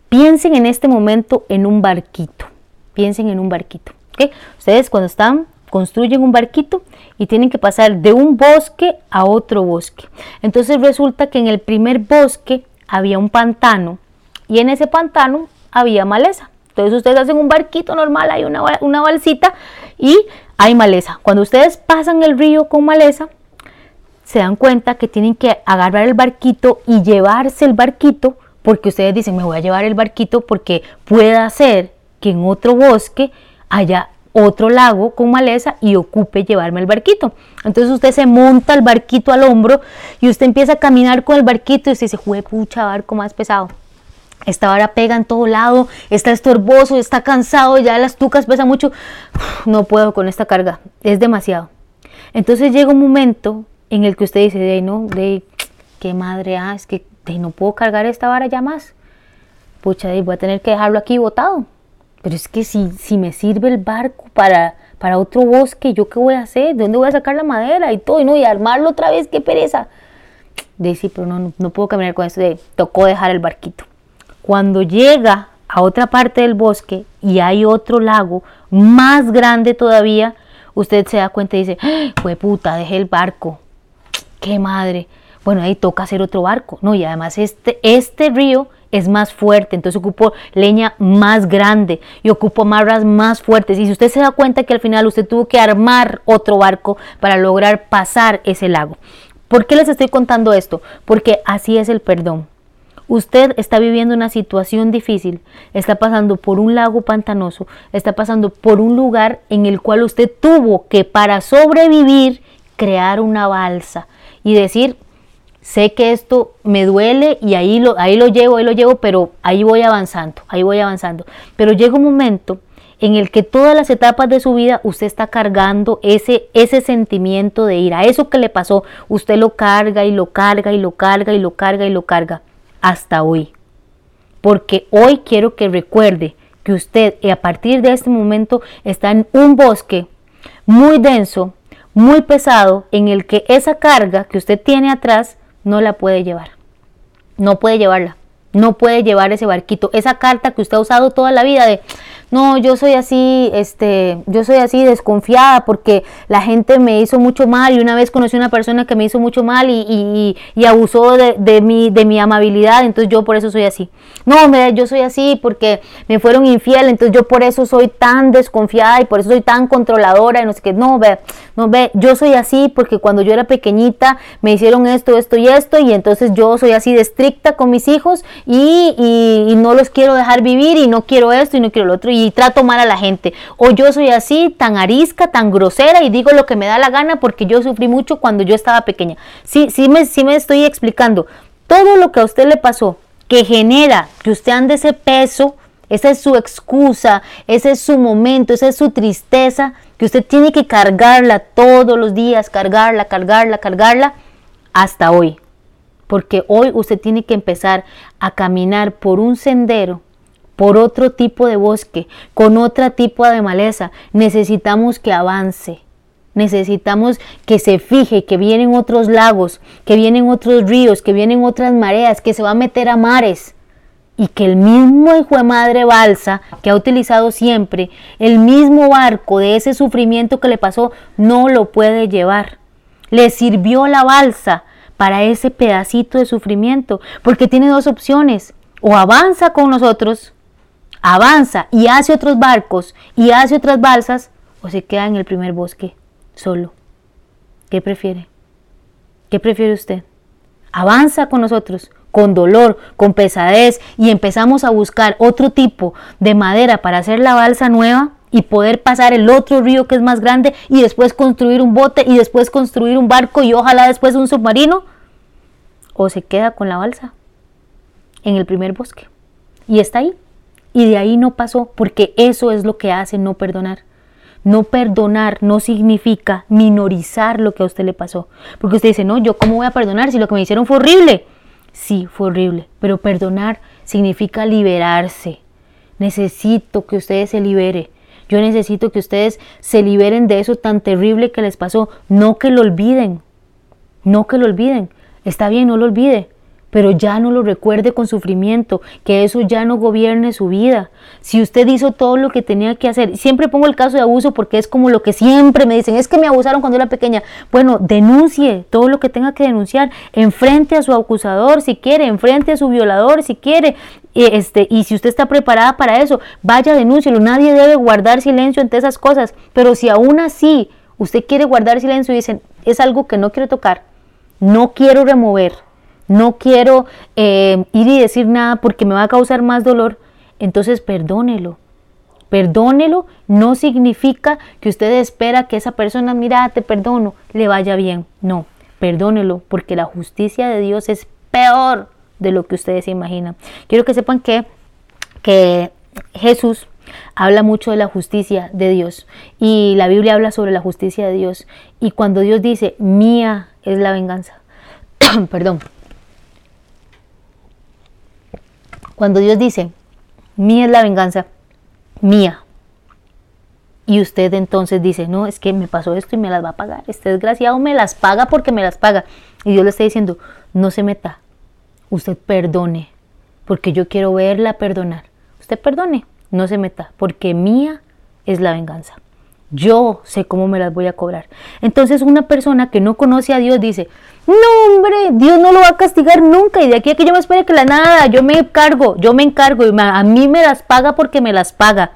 Piensen en este momento en un barquito. Piensen en un barquito. Ustedes cuando están construyen un barquito y tienen que pasar de un bosque a otro bosque. Entonces resulta que en el primer bosque había un pantano y en ese pantano había maleza. Entonces ustedes hacen un barquito normal, hay una, una balsita y hay maleza. Cuando ustedes pasan el río con maleza, se dan cuenta que tienen que agarrar el barquito y llevarse el barquito porque ustedes dicen, me voy a llevar el barquito porque pueda ser que en otro bosque haya otro lago con maleza y ocupe llevarme el barquito. Entonces usted se monta el barquito al hombro y usted empieza a caminar con el barquito y usted dice, jue pucha, barco más pesado. Esta vara pega en todo lado, está estorboso, está cansado, ya las tucas pesan mucho. No puedo con esta carga, es demasiado. Entonces llega un momento en el que usted dice, de no, de qué madre, ah, es que no puedo cargar esta vara ya más. Pucha, voy a tener que dejarlo aquí botado. Pero es que si, si me sirve el barco para, para otro bosque, ¿yo qué voy a hacer? ¿De dónde voy a sacar la madera y todo? Y, no, y armarlo otra vez, qué pereza. De pero no, no, puedo caminar con esto. De, tocó dejar el barquito. Cuando llega a otra parte del bosque y hay otro lago más grande todavía, usted se da cuenta y dice, fue puta, dejé el barco. Qué madre. Bueno, ahí toca hacer otro barco. No, y además este, este río es más fuerte, entonces ocupo leña más grande y ocupo amarras más fuertes. Y si usted se da cuenta que al final usted tuvo que armar otro barco para lograr pasar ese lago. ¿Por qué les estoy contando esto? Porque así es el perdón. Usted está viviendo una situación difícil, está pasando por un lago pantanoso, está pasando por un lugar en el cual usted tuvo que para sobrevivir crear una balsa y decir, sé que esto me duele y ahí lo, ahí lo llevo, ahí lo llevo, pero ahí voy avanzando, ahí voy avanzando. Pero llega un momento en el que todas las etapas de su vida usted está cargando ese, ese sentimiento de ira, eso que le pasó, usted lo carga y lo carga y lo carga y lo carga y lo carga hasta hoy. Porque hoy quiero que recuerde que usted a partir de este momento está en un bosque muy denso, muy pesado, en el que esa carga que usted tiene atrás no la puede llevar. No puede llevarla. No puede llevar ese barquito. Esa carta que usted ha usado toda la vida de no, yo soy así, este, yo soy así desconfiada porque la gente me hizo mucho mal y una vez conocí a una persona que me hizo mucho mal y, y, abusó de, de, mi, de mi amabilidad, entonces yo por eso soy así. No, yo soy así porque me fueron infiel, entonces yo por eso soy tan desconfiada y por eso soy tan controladora y no sé qué. No, ve, no, ve, yo soy así porque cuando yo era pequeñita me hicieron esto, esto y esto y entonces yo soy así de estricta con mis hijos y, y, y no los quiero dejar vivir y no quiero esto y no quiero lo otro. Y y trato mal a la gente. O yo soy así, tan arisca, tan grosera y digo lo que me da la gana porque yo sufrí mucho cuando yo estaba pequeña. Sí, sí me, sí me estoy explicando. Todo lo que a usted le pasó que genera que usted ande ese peso, esa es su excusa, ese es su momento, esa es su tristeza, que usted tiene que cargarla todos los días, cargarla, cargarla, cargarla, hasta hoy. Porque hoy usted tiene que empezar a caminar por un sendero por otro tipo de bosque, con otro tipo de maleza. Necesitamos que avance. Necesitamos que se fije que vienen otros lagos, que vienen otros ríos, que vienen otras mareas, que se va a meter a mares. Y que el mismo hijo de madre balsa que ha utilizado siempre, el mismo barco de ese sufrimiento que le pasó, no lo puede llevar. Le sirvió la balsa para ese pedacito de sufrimiento, porque tiene dos opciones. O avanza con nosotros avanza y hace otros barcos y hace otras balsas o se queda en el primer bosque solo. ¿Qué prefiere? ¿Qué prefiere usted? Avanza con nosotros, con dolor, con pesadez y empezamos a buscar otro tipo de madera para hacer la balsa nueva y poder pasar el otro río que es más grande y después construir un bote y después construir un barco y ojalá después un submarino. O se queda con la balsa en el primer bosque y está ahí y de ahí no pasó, porque eso es lo que hace no perdonar. No perdonar no significa minorizar lo que a usted le pasó. Porque usted dice, no, yo cómo voy a perdonar si lo que me hicieron fue horrible. Sí, fue horrible, pero perdonar significa liberarse. Necesito que ustedes se liberen. Yo necesito que ustedes se liberen de eso tan terrible que les pasó. No que lo olviden. No que lo olviden. está bien, no lo olvide, pero ya no lo recuerde con sufrimiento, que eso ya no gobierne su vida. Si usted hizo todo lo que tenía que hacer, siempre pongo el caso de abuso porque es como lo que siempre me dicen, es que me abusaron cuando era pequeña. Bueno, denuncie todo lo que tenga que denunciar, enfrente a su acusador si quiere, enfrente a su violador si quiere, este, y si usted está preparada para eso, vaya, denúncielo. Nadie debe guardar silencio ante esas cosas, pero si aún así usted quiere guardar silencio y dicen, es algo que no quiero tocar, no quiero remover, no quiero eh, ir y decir nada porque me va a causar más dolor, entonces perdónelo. Perdónelo no significa que usted espera que esa persona, mira, te perdono, le vaya bien. No, perdónelo porque la justicia de Dios es peor de lo que ustedes se imaginan. Quiero que sepan que, que Jesús habla mucho de la justicia de Dios y la Biblia habla sobre la justicia de Dios. Y cuando Dios dice, mía es la venganza, perdón, Cuando Dios dice, mía es la venganza, mía. Y usted entonces dice, no, es que me pasó esto y me las va a pagar. Este desgraciado me las paga porque me las paga. Y Dios le está diciendo, no se meta. Usted perdone, porque yo quiero verla perdonar. Usted perdone, no se meta, porque mía es la venganza. Yo sé cómo me las voy a cobrar. Entonces una persona que no conoce a Dios dice, no hombre, Dios no lo va a castigar nunca y de aquí a que yo me espere que la nada, yo me cargo, yo me encargo y a mí me las paga porque me las paga.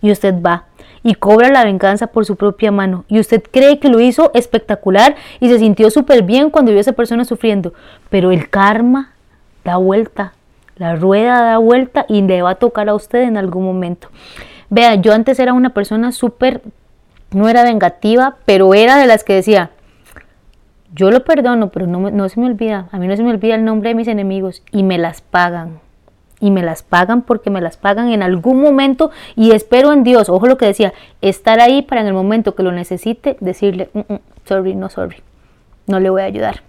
Y usted va y cobra la venganza por su propia mano. Y usted cree que lo hizo espectacular y se sintió súper bien cuando vio a esa persona sufriendo. Pero el karma da vuelta, la rueda da vuelta y le va a tocar a usted en algún momento. Vea, yo antes era una persona súper no era vengativa, pero era de las que decía, yo lo perdono, pero no, no se me olvida, a mí no se me olvida el nombre de mis enemigos y me las pagan. Y me las pagan porque me las pagan en algún momento y espero en Dios, ojo lo que decía, estar ahí para en el momento que lo necesite decirle, mm, mm, sorry, no sorry, no le voy a ayudar.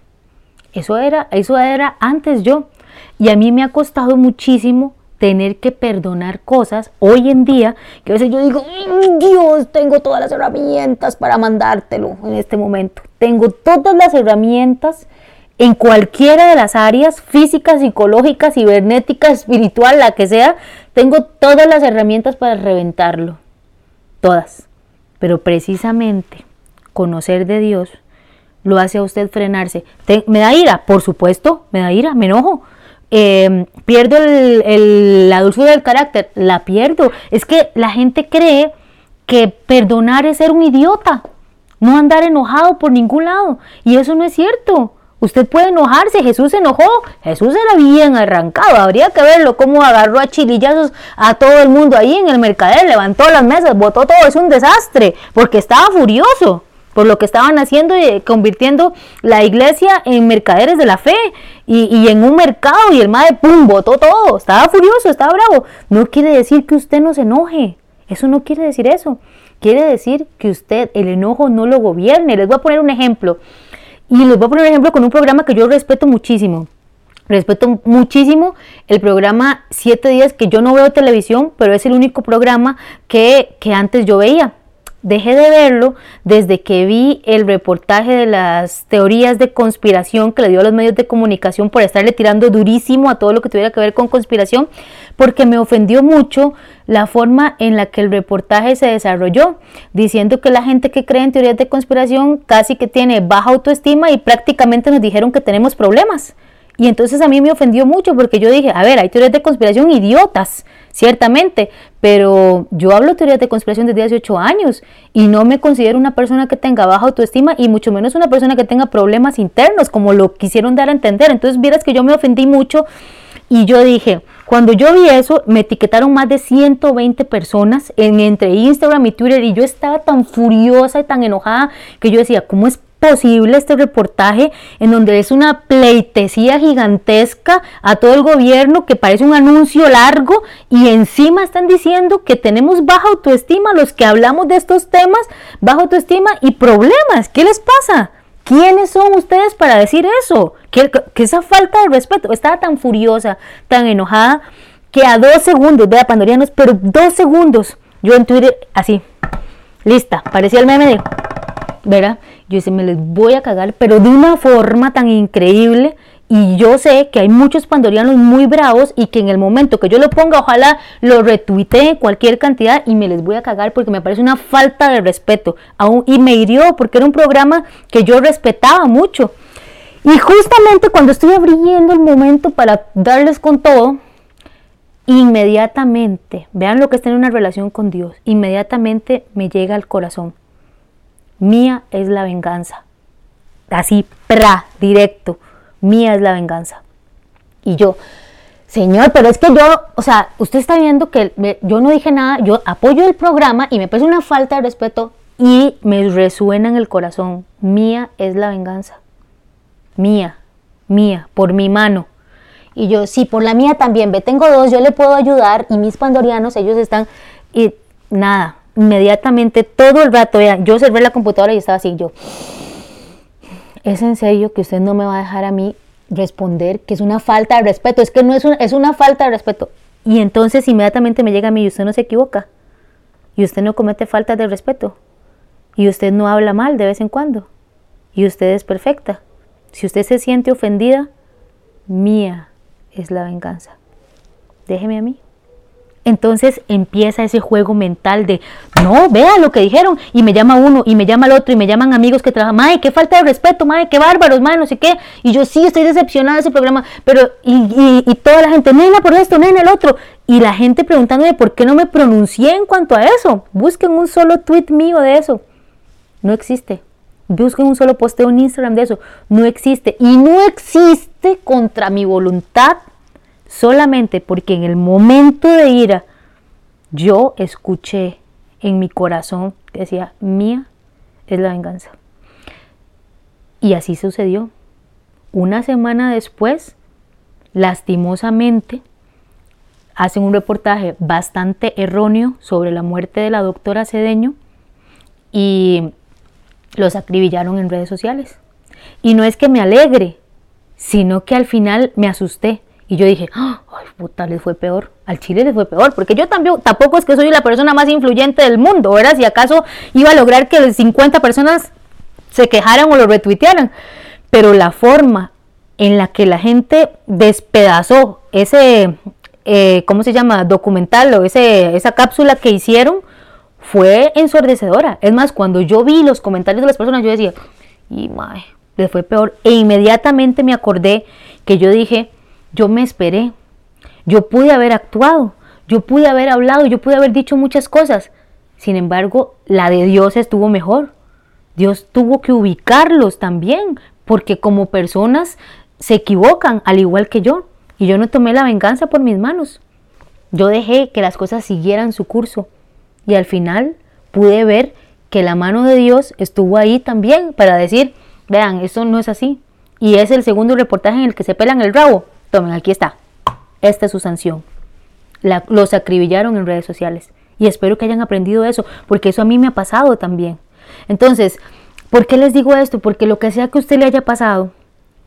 Eso era, eso era antes yo. Y a mí me ha costado muchísimo tener que perdonar cosas hoy en día, que a veces yo digo, mm, Dios, tengo todas las herramientas para mandártelo en este momento. Tengo todas las herramientas en cualquiera de las áreas, física, psicológica, cibernética, espiritual, la que sea, tengo todas las herramientas para reventarlo. Todas. Pero precisamente conocer de Dios lo hace a usted frenarse. ¿Me da ira? Por supuesto, me da ira, me enojo Em, pierdo la dulzura del carácter, la pierdo. Es que la gente cree que perdonar es ser un idiota, no andar enojado por ningún lado. Y eso no es cierto. Usted puede enojarse, Jesús se enojó, Jesús era bien arrancado, habría que verlo cómo agarró a chilillazos a todo el mundo ahí en el mercader, levantó las mesas, botó todo, es un desastre, porque estaba furioso por lo que estaban haciendo y convirtiendo la iglesia en mercaderes de la fe y, en un mercado y el madre pum, botó todo, estaba furioso, estaba bravo. No quiere decir que usted no se enoje, eso no quiere decir eso. Quiere decir que usted el enojo no lo gobierne. Les voy a poner un ejemplo. Y les voy a poner un ejemplo con un programa que yo respeto muchísimo. Respeto muchísimo el programa Siete días que yo no veo televisión, pero es el único programa que, que antes yo veía dejé de verlo desde que vi el reportaje de las teorías de conspiración que le dio a los medios de comunicación por estarle tirando durísimo a todo lo que tuviera que ver con conspiración, porque me ofendió mucho la forma en la que el reportaje se desarrolló, diciendo que la gente que cree en teorías de conspiración casi que tiene baja autoestima y prácticamente nos dijeron que tenemos problemas. Y entonces a mí me ofendió mucho porque yo dije, a ver, hay teorías de conspiración idiotas, ciertamente, pero yo hablo teorías de conspiración desde hace años y no me considero una persona que tenga baja autoestima y mucho menos una persona que tenga problemas internos, como lo quisieron dar a entender. Entonces, vieras que yo me ofendí mucho y yo dije, cuando yo vi eso, me etiquetaron más de 120 personas en, entre Instagram y Twitter y yo estaba tan furiosa y tan enojada que yo decía, ¿cómo es posible este reportaje en donde es una pleitesía gigantesca a todo el gobierno que parece un anuncio largo y encima están diciendo que tenemos baja autoestima los que hablamos de estos temas, baja autoestima y problemas. ¿Qué les pasa? ¿Quiénes son ustedes para decir eso? Que, esa falta de respeto, estaba tan furiosa, tan enojada, que a dos segundos, vea pandorianos, pero dos segundos, yo en Twitter así, lista, parecía el meme de, ¿verdad? Yo dije, me les voy a cagar, pero de una forma tan increíble. Y yo sé que hay muchos pandorianos muy bravos y que en el momento que yo lo ponga, ojalá lo retuitee cualquier cantidad y me les voy a cagar porque me parece una falta de respeto. Aún, y me hirió porque era un programa que yo respetaba mucho. Y justamente cuando estoy abriendo el momento para darles con todo, inmediatamente, vean lo que es tener una relación con Dios, inmediatamente me llega al corazón. Mía es la venganza. Así, pra, directo. Mía es la venganza. Y yo, Señor, pero es que yo, o sea, usted está viendo que yo no dije nada, yo apoyo el programa y me parece una falta de respeto y me resuena en el corazón. Mía es la venganza. Mía, mía, por mi mano. Y yo, sí, por la mía también, ve, tengo dos, yo le puedo ayudar y mis pandorianos, ellos están, y nada, inmediatamente, todo el rato, yo cerré la computadora y estaba así, yo, es en serio que usted no me va a dejar a mí responder que es una falta de respeto, es que no es es una falta de respeto. Y entonces inmediatamente me llega a mí y usted no se equivoca, y usted no comete falta de respeto, y usted no habla mal de vez en cuando, y usted es perfecta. Si usted se siente ofendida, mía es la venganza. Déjeme a mí. Entonces empieza ese juego mental de, no, vea lo que dijeron, y me llama uno, y me llama el otro, y me llaman amigos que trabajan, madre, qué falta de respeto, madre, qué bárbaros, madre, no sé qué, y yo sí estoy decepcionada de ese programa, pero, y, y, toda la gente, nena por esto, nena el otro, y la gente preguntándome por qué no me pronuncié en cuanto a eso, busquen un solo tweet mío de eso, no existe, busquen un solo posteo en Instagram de eso, no existe, y no existe contra mi voluntad, solamente porque en el momento de ira yo escuché en mi corazón que decía, mía es la venganza. Y así sucedió. Una semana después, lastimosamente, hacen un reportaje bastante erróneo sobre la muerte de la doctora Cedeño y los acribillaron en redes sociales. Y no es que me alegre, sino que al final me asusté y yo dije, ¡Ah! ay, puta, les fue peor. Al Chile les fue peor, porque yo también, tampoco es que soy la persona más influyente del mundo, ¿verdad? Si acaso iba a lograr que 50 personas se quejaran o lo retuitearan. Pero la forma en la que la gente despedazó ese, eh, ¿cómo se llama? Documental o ese, esa cápsula que hicieron fue ensordecedora. Es más, cuando yo vi los comentarios de las personas, yo decía, y mae, les fue peor. E inmediatamente me acordé que yo dije, yo me esperé. Yo pude haber actuado, yo pude haber hablado, yo pude haber dicho muchas cosas. Sin embargo, la de Dios estuvo mejor. Dios tuvo que ubicarlos también, porque como personas se equivocan, al igual que yo. Y yo no tomé la venganza por mis manos. Yo dejé que las cosas siguieran su curso. Y al final pude ver que la mano de Dios estuvo ahí también para decir, vean, eso no es así. Y es el segundo reportaje en el que se pelan el rabo. Tomen, aquí está. Esta es su sanción. los acribillaron en redes sociales. Y espero que hayan aprendido eso, porque eso a mí me ha pasado también. Entonces, ¿por qué les digo esto? Porque lo que sea que usted le haya pasado,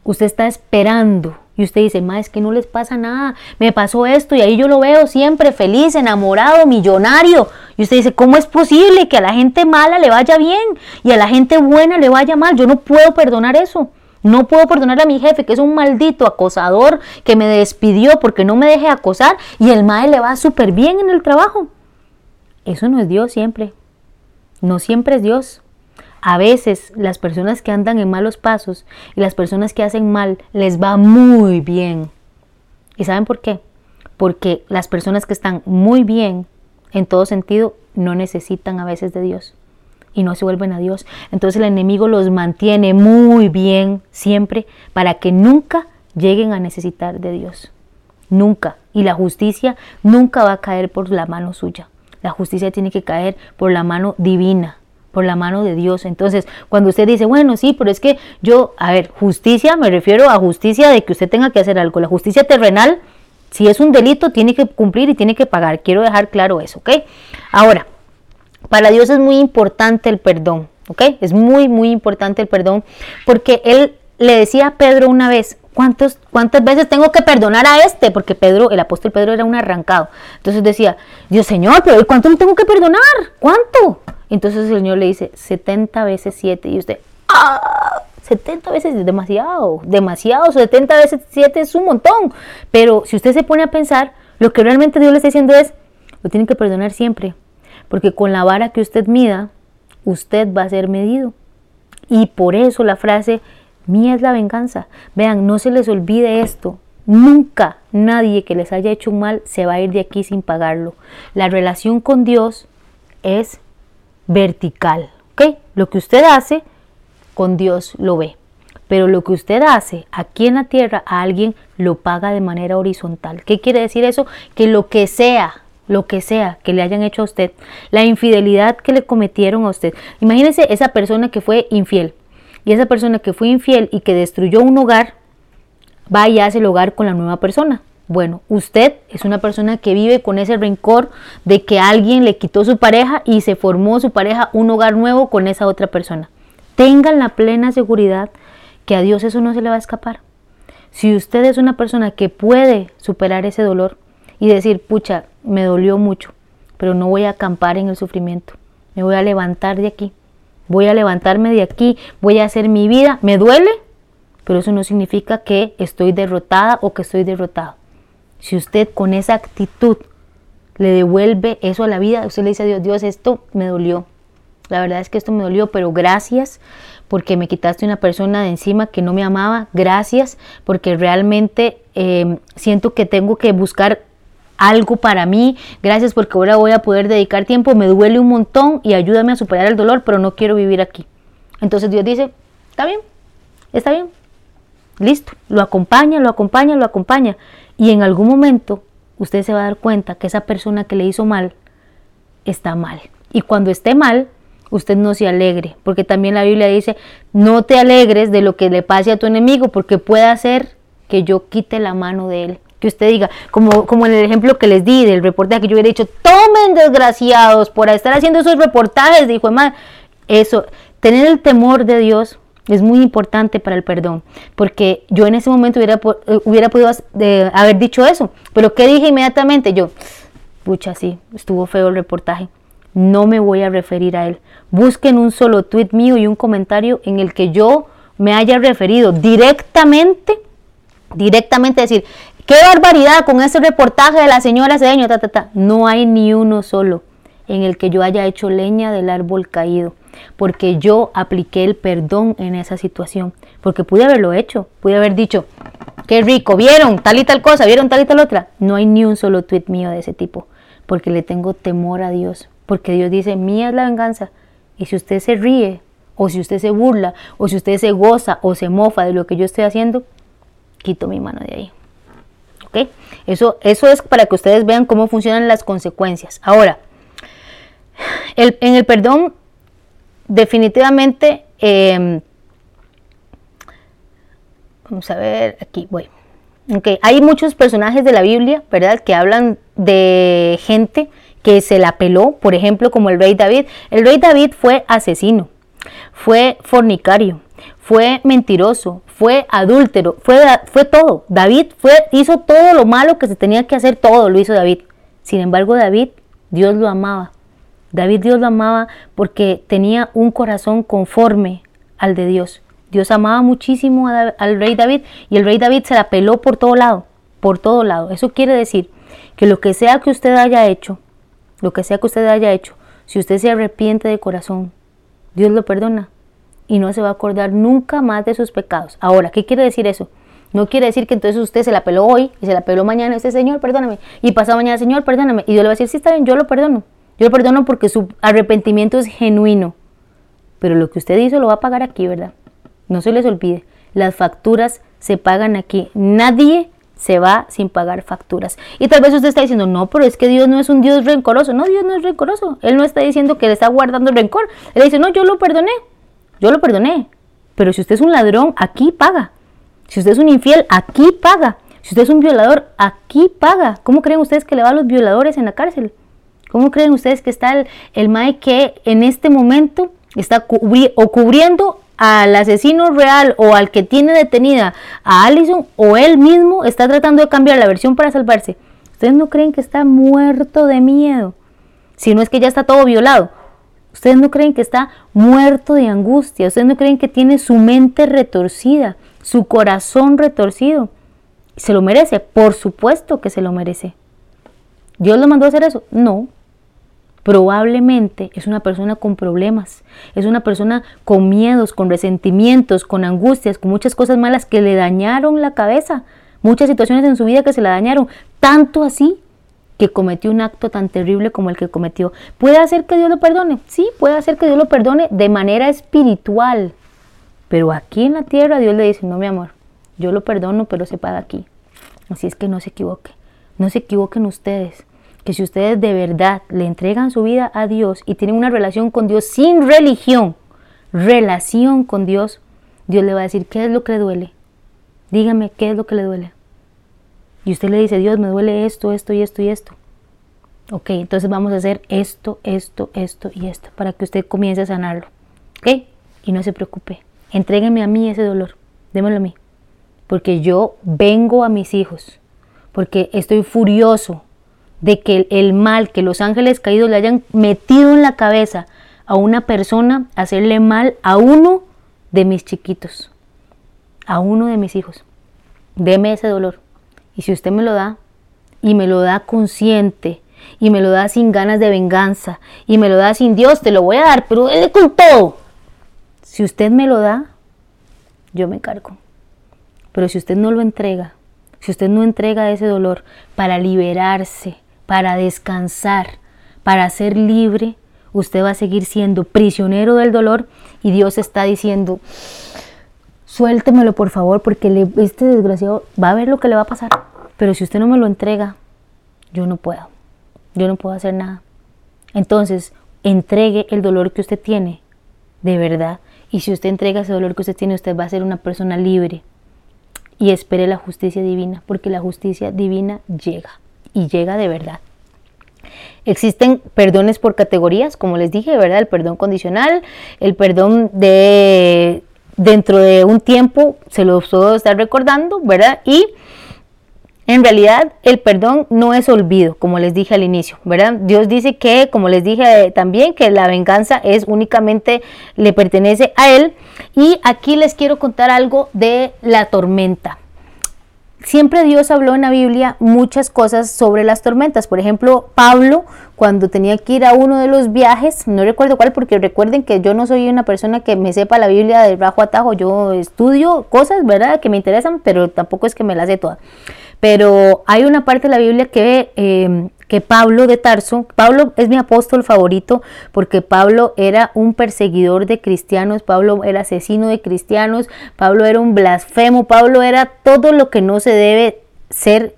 usted está esperando. Y usted dice, ma, es que no les pasa nada. Me pasó esto y ahí yo lo veo siempre feliz, enamorado, millonario. Y usted dice, ¿cómo es posible que a la gente mala le vaya bien y a la gente buena le vaya mal? Yo no puedo perdonar eso. No puedo perdonarle a mi jefe, que es un maldito acosador, que me despidió porque no me deje acosar y el mae le va súper bien en el trabajo. Eso no es Dios siempre. No siempre es Dios. A veces las personas que andan en malos pasos y las personas que hacen mal les va muy bien. ¿Y saben por qué? Porque las personas que están muy bien en todo sentido no necesitan a veces de Dios y no se vuelven a Dios. Entonces el enemigo los mantiene muy bien siempre para que nunca lleguen a necesitar de Dios. Nunca. Y la justicia nunca va a caer por la mano suya. La justicia tiene que caer por la mano divina, por la mano de Dios. Entonces, cuando usted dice, bueno, sí, pero es que yo, a ver, justicia, me refiero a justicia de que usted tenga que hacer algo. La justicia terrenal, si es un delito, tiene que cumplir y tiene que pagar. Quiero dejar claro eso, ¿ok? Ahora, para Dios es muy importante el perdón, ¿ok? Es muy, muy importante el perdón porque Él le decía a Pedro una vez, ¿cuántos, ¿cuántas veces tengo que perdonar a este? Porque Pedro, el apóstol Pedro era un arrancado. Entonces decía, Dios Señor, pero ¿cuánto le tengo que perdonar? ¿Cuánto? Entonces el Señor le dice, 70 veces 7. Y usted, ¡ah! 70 veces es demasiado, demasiado, 70 veces 7 es un montón. Pero si usted se pone a pensar, lo que realmente Dios le está diciendo es, lo tiene que perdonar siempre, porque con la vara que usted mida, usted va a ser medido. Y por eso la frase, mía es la venganza. Vean, no se les olvide esto. Nunca nadie que les haya hecho un mal se va a ir de aquí sin pagarlo. La relación con Dios es vertical. ¿ok? Lo que usted hace, con Dios lo ve. Pero lo que usted hace aquí en la tierra a alguien lo paga de manera horizontal. ¿Qué quiere decir eso? Que lo que sea, lo que sea que le hayan hecho a usted, la infidelidad que le cometieron a usted. Imagínese esa persona que fue infiel. Y esa persona que fue infiel y que destruyó un hogar, va y hace el hogar con la nueva persona. Bueno, usted es una persona que vive con ese rencor de que alguien le quitó su pareja y se formó su pareja un hogar nuevo con esa otra persona. Tengan la plena seguridad que a Dios eso no se le va a escapar. Si usted es una persona que puede superar ese dolor y decir, pucha, me dolió mucho, pero no voy a acampar en el sufrimiento, me voy a levantar de aquí, voy a levantarme de aquí, voy a hacer mi vida, me duele, pero eso no significa que estoy derrotada o que estoy derrotado. Si usted con esa actitud le devuelve eso a la vida, usted le dice a Dios, Dios, esto me dolió. La verdad es que esto me dolió, pero gracias porque me quitaste una persona de encima que no me amaba. Gracias porque realmente eh, siento que tengo que buscar algo para mí. Gracias porque ahora voy a poder dedicar tiempo. Me duele un montón y ayúdame a superar el dolor, pero no quiero vivir aquí. Entonces Dios dice, está bien, está bien. Listo, lo acompaña, lo acompaña, lo acompaña. Y en algún momento usted se va a dar cuenta que esa persona que le hizo mal está mal. Y cuando esté mal, usted no se alegre, porque también la Biblia dice, no te alegres de lo que le pase a tu enemigo, porque puede hacer que yo quite la mano de él. Que usted diga, como, como en el ejemplo que les di del reportaje que yo hubiera dicho, tomen desgraciados por estar haciendo esos reportajes, dijo más eso, tener el temor de Dios es muy importante para el perdón, porque yo en ese momento hubiera, eh, hubiera podido haber dicho eso, pero ¿qué dije inmediatamente? Yo, pucha, sí, estuvo feo el reportaje, no me voy a referir a él. Busquen un solo tweet mío y un comentario en el que yo me haya referido directamente, directamente decir, qué barbaridad con ese reportaje de la señora Cedeño, ta, ta, ta. No hay ni uno solo en el que yo haya hecho leña del árbol caído porque yo apliqué el perdón en esa situación, porque pude haberlo hecho, pude haber dicho, qué rico, vieron tal y tal cosa, vieron tal y tal otra. No hay ni un solo tweet mío de ese tipo, porque le tengo temor a Dios, porque Dios dice, mía es la venganza. Y si usted se ríe, o si usted se burla, o si usted se goza o se mofa de lo que yo estoy haciendo, quito mi mano de ahí. Eso, eso es para que ustedes vean cómo funcionan las consecuencias. Ahora, en el perdón definitivamente, em, vamos a ver, aquí voy. Okay. Hay muchos personajes de la Biblia, ¿verdad?, que hablan de gente que se la peló, por ejemplo, como el rey David. El rey David fue asesino, fue fornicario, fue mentiroso, fue adúltero, fue, fue todo. David fue, hizo todo lo malo que se tenía que hacer, todo lo hizo David. Sin embargo, David, Dios lo amaba. David Dios lo amaba porque tenía un corazón conforme al de Dios. Dios amaba muchísimo al rey David y el rey David se la peló por todo lado, por todo lado. Eso quiere decir que lo que sea que usted haya hecho, lo que sea que usted haya hecho, si usted se arrepiente de corazón, Dios lo perdona y no se va a acordar nunca más de sus pecados. Ahora, ¿qué quiere decir eso? No quiere decir que entonces usted se la peló hoy y se la peló mañana, ese Señor, perdóname, y pasado mañana, Señor, perdóname, y Dios le va a decir, sí, está bien, yo lo perdono. Yo lo perdono porque su arrepentimiento es genuino. Pero lo que usted hizo lo va a pagar aquí, ¿verdad? No se les olvide. Las facturas se pagan aquí. Nadie se va sin pagar facturas. Y tal vez usted está diciendo, no, pero es que Dios no es un Dios rencoroso. No, Dios no es rencoroso. Él no está diciendo que le está guardando rencor. Él dice, no, yo lo perdoné. Yo lo perdoné. Pero si usted es un ladrón, aquí paga. Si usted es un infiel, aquí paga. Si usted es un violador, aquí paga. ¿Cómo creen ustedes que le va a los violadores en la cárcel? ¿Cómo creen ustedes que está el, el MAE que en este momento está o cubriendo al asesino real o al que tiene detenida a Allison o él mismo está tratando de cambiar la versión para salvarse? ¿Ustedes no creen que está muerto de miedo? Si no es que ya está todo violado. Ustedes no creen que está muerto de angustia. Ustedes no creen que tiene su mente retorcida, su corazón retorcido. ¿Se lo merece? Por supuesto que se lo merece. ¿Dios lo mandó a hacer eso? No. Probablemente es una persona con problemas, es una persona con miedos, con resentimientos, con angustias, con muchas cosas malas que le dañaron la cabeza, muchas situaciones en su vida que se la dañaron, tanto así que cometió un acto tan terrible como el que cometió. ¿Puede hacer que Dios lo perdone? Sí, puede hacer que Dios lo perdone de manera espiritual. Pero aquí en la tierra Dios le dice, no mi amor, yo lo perdono, pero se paga aquí. Así es que no se equivoque. No se equivoquen ustedes. Que si ustedes de verdad le entregan su vida a Dios y tienen una relación con Dios sin religión, relación con Dios, Dios le va a decir, ¿qué es lo que le duele? Dígame, ¿qué es lo que le duele? Y usted le dice, Dios, me duele esto, esto y esto y esto. Ok, entonces vamos a hacer esto, esto, esto y esto para que usted comience a sanarlo. ¿Ok? Y no se preocupe. Entrégueme a mí ese dolor. Démelo a mí porque yo vengo a mis hijos, porque estoy furioso de que el mal que los ángeles caídos le hayan metido en la cabeza a una persona, hacerle mal a uno de mis chiquitos, a uno de mis hijos. Deme ese dolor. Y si usted me lo da, y me lo da consciente, y me lo da sin ganas de venganza, y me lo da sin Dios, te lo voy a dar, pero él con todo. Si usted me lo da, yo me cargo. Pero si usted no lo entrega, si usted no entrega ese dolor para liberarse, para descansar, para ser libre, usted va a seguir siendo prisionero del dolor y Dios está diciendo, suéltemelo por favor porque este desgraciado va a ver lo que le va a pasar. Pero si usted no me lo entrega, yo no puedo. Yo no puedo hacer nada. Entonces, entregue el dolor que usted tiene, de verdad. Y si usted entrega ese dolor que usted tiene, usted va a ser una persona libre y espere la justicia divina, porque la justicia divina llega y llega de verdad. Existen perdones por categorías, como les dije, ¿verdad? El perdón condicional, el perdón de dentro de un tiempo, se lo puedo estar recordando, ¿verdad? Y en realidad, el perdón no es olvido, como les dije al inicio, ¿verdad? Dios dice que, como les dije también, que la venganza es únicamente, le pertenece a Él. Y aquí les quiero contar algo de la tormenta. Siempre Dios habló en la Biblia muchas cosas sobre las tormentas. Por ejemplo, Pablo, cuando tenía que ir a uno de los viajes, no recuerdo cuál, porque recuerden que yo no soy una persona que me sepa la Biblia de bajo a tajo. Yo estudio cosas, ¿verdad?, que me interesan, pero tampoco es que me las sé todas. Pero hay una parte de la Biblia que, em, que Pablo de Tarso, Pablo es mi apóstol favorito porque Pablo era un perseguidor de cristianos, Pablo era asesino de cristianos, Pablo era un blasfemo, Pablo era todo lo que no se debe ser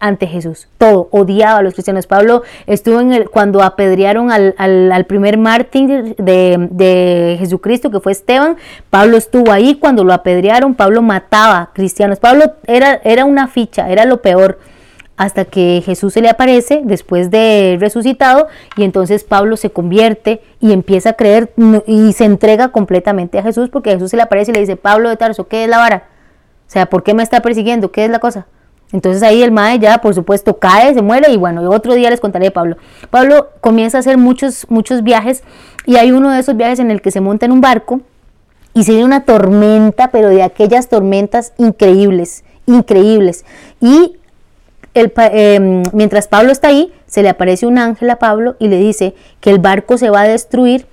ante Jesús. Todo, odiaba a los cristianos. Pablo estuvo en el, cuando apedrearon al, al, primer mártir de, de, Jesucristo, que fue Esteban. Pablo estuvo ahí cuando lo apedrearon. Pablo mataba cristianos. Pablo era, era una ficha, era lo peor. Hasta que Jesús se le aparece después de resucitado y entonces Pablo se convierte y empieza a creer y se entrega completamente a Jesús porque Jesús se le aparece y le dice, Pablo de Tarso, ¿qué es la vara? O sea, ¿por qué me está persiguiendo? ¿Qué es la cosa? Entonces ahí el mae ya, por supuesto, cae, se muere y bueno, otro día les contaré de Pablo. Pablo comienza a hacer muchos, muchos viajes y hay uno de esos viajes en el que se monta en un barco y se viene una tormenta, pero de aquellas tormentas increíbles, increíbles. Y el, em, mientras Pablo está ahí, se le aparece un ángel a Pablo y le dice que el barco se va a destruir,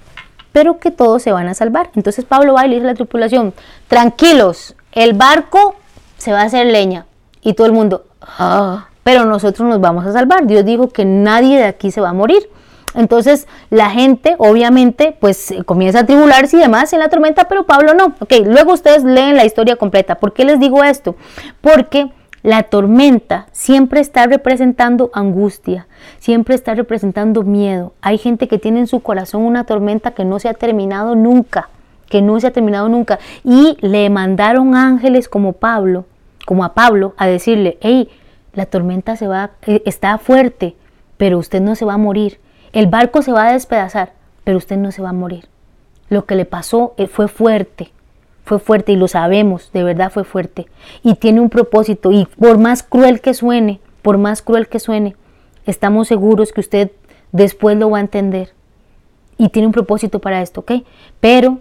pero que todos se van a salvar. Entonces Pablo va y le dice a la tripulación, tranquilos, el barco se va a hacer leña, y todo el mundo, ah, pero nosotros nos vamos a salvar. Dios dijo que nadie de aquí se va a morir. Entonces la gente obviamente pues comienza a tribularse y demás en la tormenta, pero Pablo no. Ok, luego ustedes leen la historia completa. ¿Por qué les digo esto? Porque la tormenta siempre está representando angustia, siempre está representando miedo. Hay gente que tiene en su corazón una tormenta que no se ha terminado nunca, que no se ha terminado nunca. Y le mandaron ángeles como Pablo como a Pablo, a decirle, hey, la tormenta se va, eh, está fuerte, pero usted no se va a morir. El barco se va a despedazar, pero usted no se va a morir. Lo que le pasó eh, fue fuerte, fue fuerte y lo sabemos, de verdad fue fuerte. Y tiene un propósito y por más cruel que suene, por más cruel que suene, estamos seguros que usted después lo va a entender. y tiene un propósito para esto, ¿ok? Pero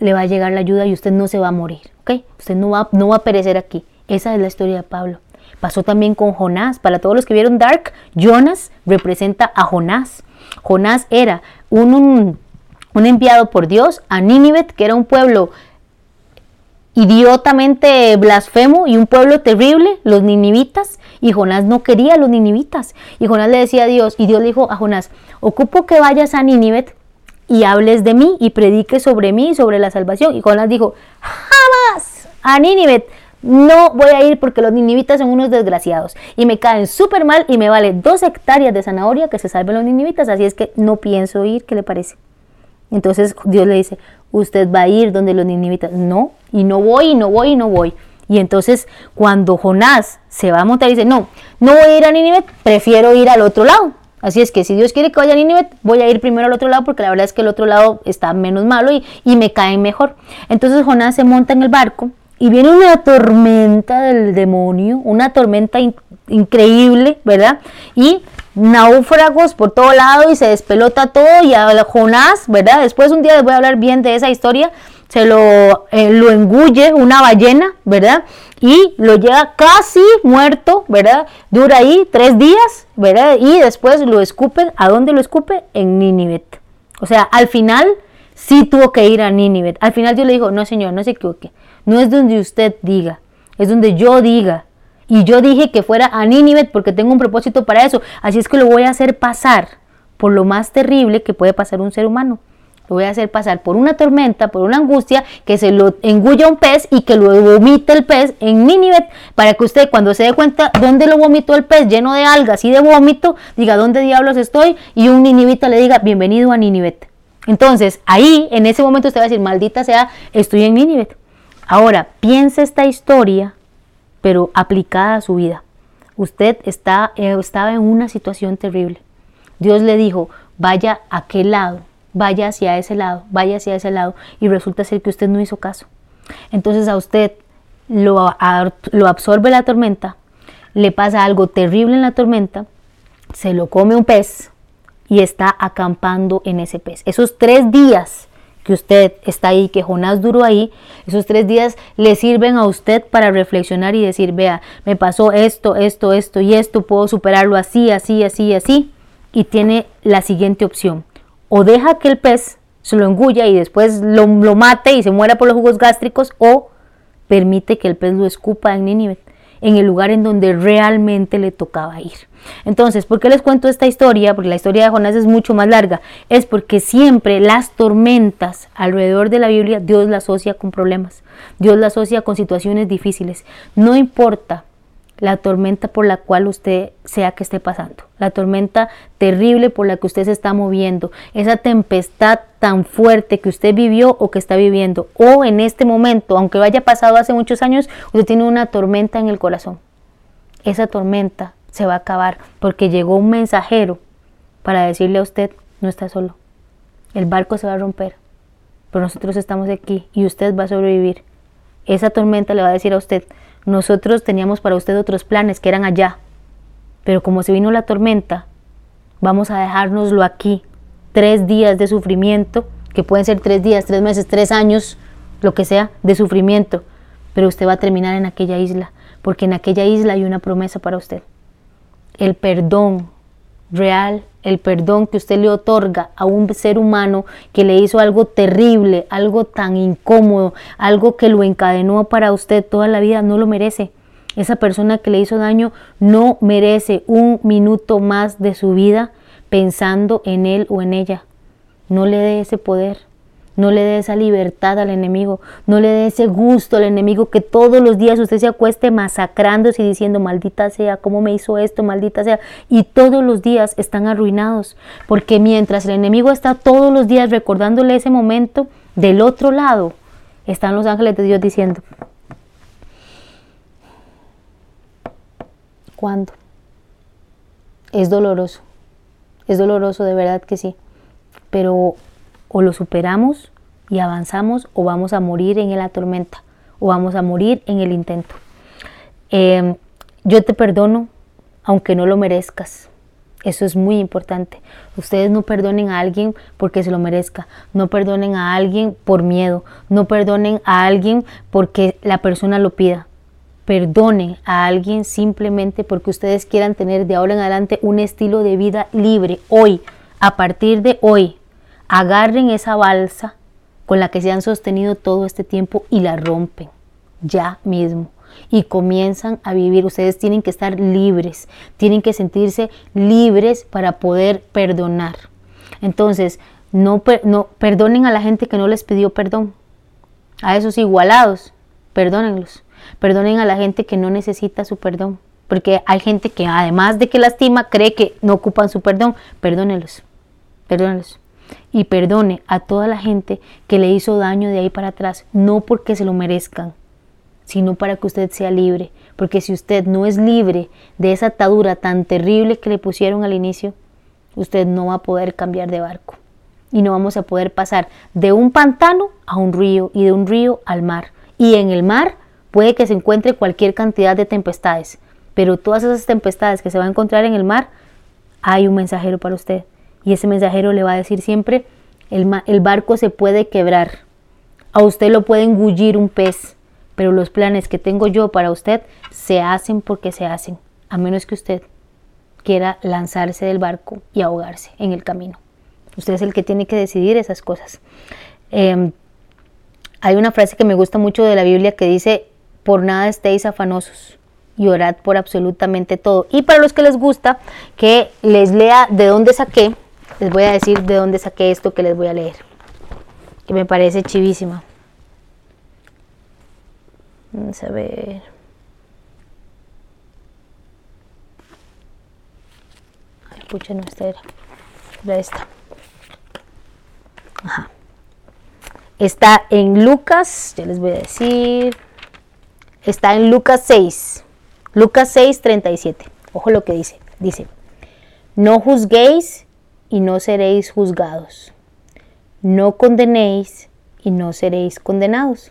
le va a llegar la ayuda y usted no se va a morir, ¿ok? Usted no va, no va a perecer aquí. Esa es la historia de Pablo. Pasó también con Jonás. Para todos los que vieron Dark, Jonas representa a Jonás. Jonás era un, un, enviado por Dios a Nínive, que era un pueblo idiotamente blasfemo y un pueblo terrible, los ninivitas, y Jonás no quería a los ninivitas. Y Jonás le decía a Dios, y Dios dijo a Jonás, ocupo que vayas a Nínive y hables de mí y prediques sobre mí y sobre la salvación. Y Jonás dijo, jamás a Nínive no voy a ir porque los ninivitas son unos desgraciados y me caen súper mal y me vale dos hectáreas de zanahoria que se salven los ninivitas, así es que no pienso ir, ¿qué le parece? Entonces Dios le dice, usted va a ir donde los ninivitas, no, y no voy, y no voy, y no voy. Y entonces cuando Jonás se va a montar dice, no, no voy a ir a Nínive, prefiero ir al otro lado. Así es que si Dios quiere que vaya a Nínive, voy a ir primero al otro lado porque la verdad es que el otro lado está menos malo y, y me caen mejor. Entonces Jonás se monta en el barco y viene una tormenta del demonio, una tormenta increíble, ¿verdad? Y náufragos por todo lado y se despelota todo y a Jonás, ¿verdad? Después un día les voy a hablar bien de esa historia, se lo, eh, lo engulle una ballena, ¿verdad? Y lo llega casi muerto, ¿verdad? Dura ahí tres días, ¿verdad? Y después lo escupen, ¿a dónde lo escupe? En Nínive. O sea, al final sí tuvo que ir a Nínive. Al final Dios le dijo, no señor, no se equivoque no es donde usted diga, es donde yo diga. Y yo dije que fuera a Nínive porque tengo un propósito para eso. Así es que lo voy a hacer pasar por lo más terrible que puede pasar un ser humano. Lo voy a hacer pasar por una tormenta, por una angustia, que se lo engulla un pez y que lo vomite el pez en Nínive, para que usted cuando se dé cuenta dónde lo vomitó el pez lleno de algas y de vómito, diga dónde diablos estoy y un ninivita le diga bienvenido a Nínive. Entonces ahí, en ese momento usted va a decir, maldita sea, estoy en Nínive. Ahora, piense esta historia, pero aplicada a su vida. Usted está, eh, estaba en una situación terrible. Dios le dijo, vaya a aquel lado, vaya hacia ese lado, vaya hacia ese lado, y resulta ser que usted no hizo caso. Entonces a usted lo, lo absorbe la tormenta, le pasa algo terrible en la tormenta, se lo come un pez y está acampando en ese pez. Esos tres días que usted está ahí, que Jonás duró ahí, esos tres días le sirven a usted para reflexionar y decir, vea, me pasó esto, esto, esto y esto, puedo superarlo así, así, así, así. Y tiene la siguiente opción. O deja que el pez se lo engulla y después lo, lo mate y se muera por los jugos gástricos, o permite que el pez lo escupa en Nínive en el lugar en donde realmente le tocaba ir. Entonces, ¿por qué les cuento esta historia? Porque la historia de Jonás es mucho más larga. Es porque siempre las tormentas alrededor de la Biblia Dios la asocia con problemas. Dios la asocia con situaciones difíciles. No importa la tormenta por la cual usted sea que esté pasando, la tormenta terrible por la que usted se está moviendo, esa tempestad tan fuerte que usted vivió o que está viviendo, o en este momento, aunque haya pasado hace muchos años, usted tiene una tormenta en el corazón. Esa tormenta se va a acabar porque llegó un mensajero para decirle a usted, no está solo, el barco se va a romper, pero nosotros estamos aquí y usted va a sobrevivir. Esa tormenta le va a decir a usted, nosotros teníamos para usted otros planes que eran allá, pero como se vino la tormenta, vamos a dejárnoslo aquí. Tres días de sufrimiento, que pueden ser tres días, tres meses, tres años, lo que sea, de sufrimiento, pero usted va a terminar en aquella isla, porque en aquella isla hay una promesa para usted. El perdón real, el perdón que usted le otorga a un ser humano que le hizo algo terrible, algo tan incómodo, algo que lo encadenó para usted toda la vida, no lo merece. Esa persona que le hizo daño no merece un minuto más de su vida pensando en él o en ella. No le dé ese poder. No le dé esa libertad al enemigo, no le dé ese gusto al enemigo que todos los días usted se acueste masacrándose y diciendo, maldita sea, ¿cómo me hizo esto? Maldita sea. Y todos los días están arruinados, porque mientras el enemigo está todos los días recordándole ese momento, del otro lado están los ángeles de Dios diciendo, ¿cuándo? Es doloroso, es doloroso de verdad que sí, pero o lo superamos y avanzamos o vamos a morir en la tormenta o vamos a morir en el intento. Em, yo te perdono aunque no lo merezcas. Eso es muy importante. Ustedes no perdonen a alguien porque se lo merezca. No perdonen a alguien por miedo. No perdonen a alguien porque la persona lo pida. Perdonen a alguien simplemente porque ustedes quieran tener de ahora en adelante un estilo de vida libre. Hoy, a partir de hoy, agarren esa balsa con la que se han sostenido todo este tiempo y la rompen. Ya mismo y comienzan a vivir. Ustedes tienen que estar libres, tienen que sentirse libres para poder perdonar. Entonces, no, no perdonen a la gente que no les pidió perdón. A esos igualados, perdónenlos. Perdonen a la gente que no necesita su perdón. Porque hay gente que además de que lastima, cree que no ocupan su perdón. Perdónenlos. Perdónenlos. Y perdone a toda la gente que le hizo daño de ahí para atrás, no porque se lo merezcan, sino para que usted sea libre. Porque si usted no es libre de esa atadura tan terrible que le pusieron al inicio, usted no va a poder cambiar de barco. Y no vamos a poder pasar de un pantano a un río y de un río al mar. Y en el mar puede que se encuentre cualquier cantidad de tempestades, pero todas esas tempestades que se va a encontrar en el mar, hay un mensajero para usted. Y ese mensajero le va a decir siempre, el, barco se puede quebrar, a usted lo puede engullir un pez, pero los planes que tengo yo para usted se hacen porque se hacen, a menos que usted quiera lanzarse del barco y ahogarse en el camino. Usted es el que tiene que decidir esas cosas. Em, hay una frase que me gusta mucho de la Biblia que dice, por nada estéis afanosos y orad por absolutamente todo. Y para los que les gusta que les lea de dónde saqué, les voy a decir de dónde saqué esto que les voy a leer, que me parece chivísima. Vamos a ver. Ay, pucha, no, esta era. Era esta. Ajá. Está en Lucas, ya les voy a decir. Está en Lucas 6. Lucas 6, 37. Ojo lo que dice. Dice, no juzguéis y no seréis juzgados. No condenéis y no seréis condenados.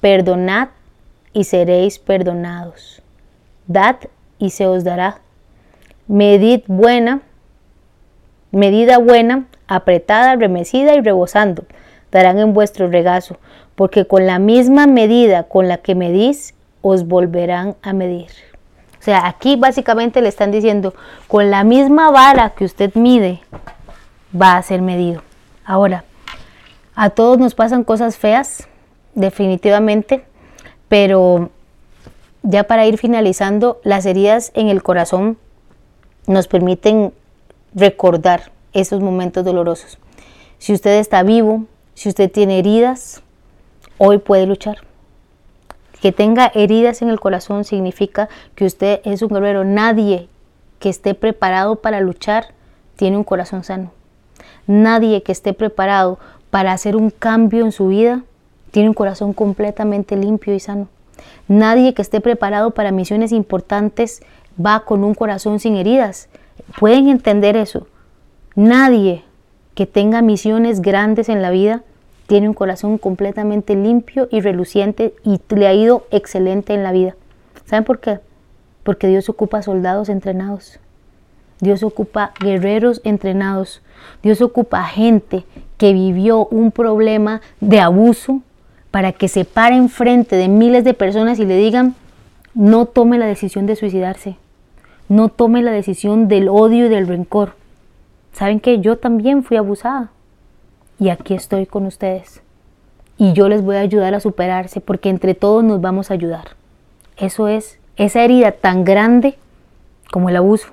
Perdonad y seréis perdonados. Dad y se os dará. Medid buena, medida buena, apretada, remecida y rebosando, darán en vuestro regazo, porque con la misma medida con la que medís, os volverán a medir. O sea, aquí básicamente le están diciendo, con la misma vara que usted mide, va a ser medido. Ahora, a todos nos pasan cosas feas, definitivamente, pero ya para ir finalizando, las heridas en el corazón nos permiten recordar esos momentos dolorosos. Si usted está vivo, si usted tiene heridas, hoy puede luchar. Que tenga heridas en el corazón significa que usted es un guerrero. Nadie que esté preparado para luchar tiene un corazón sano. Nadie que esté preparado para hacer un cambio en su vida tiene un corazón completamente limpio y sano. Nadie que esté preparado para misiones importantes va con un corazón sin heridas. Pueden entender eso. Nadie que tenga misiones grandes en la vida tiene un corazón completamente limpio y reluciente y le ha ido excelente en la vida. ¿Saben por qué? Porque Dios ocupa soldados entrenados. Dios ocupa guerreros entrenados. Dios ocupa gente que vivió un problema de abuso, para que se pare enfrente de miles de personas y le digan, no tome la decisión de suicidarse, no tome la decisión del odio y del rencor. Saben que yo también fui abusada y aquí estoy con ustedes. Y yo les voy a ayudar a superarse porque entre todos nos vamos a ayudar. Eso es, esa herida tan grande como el abuso.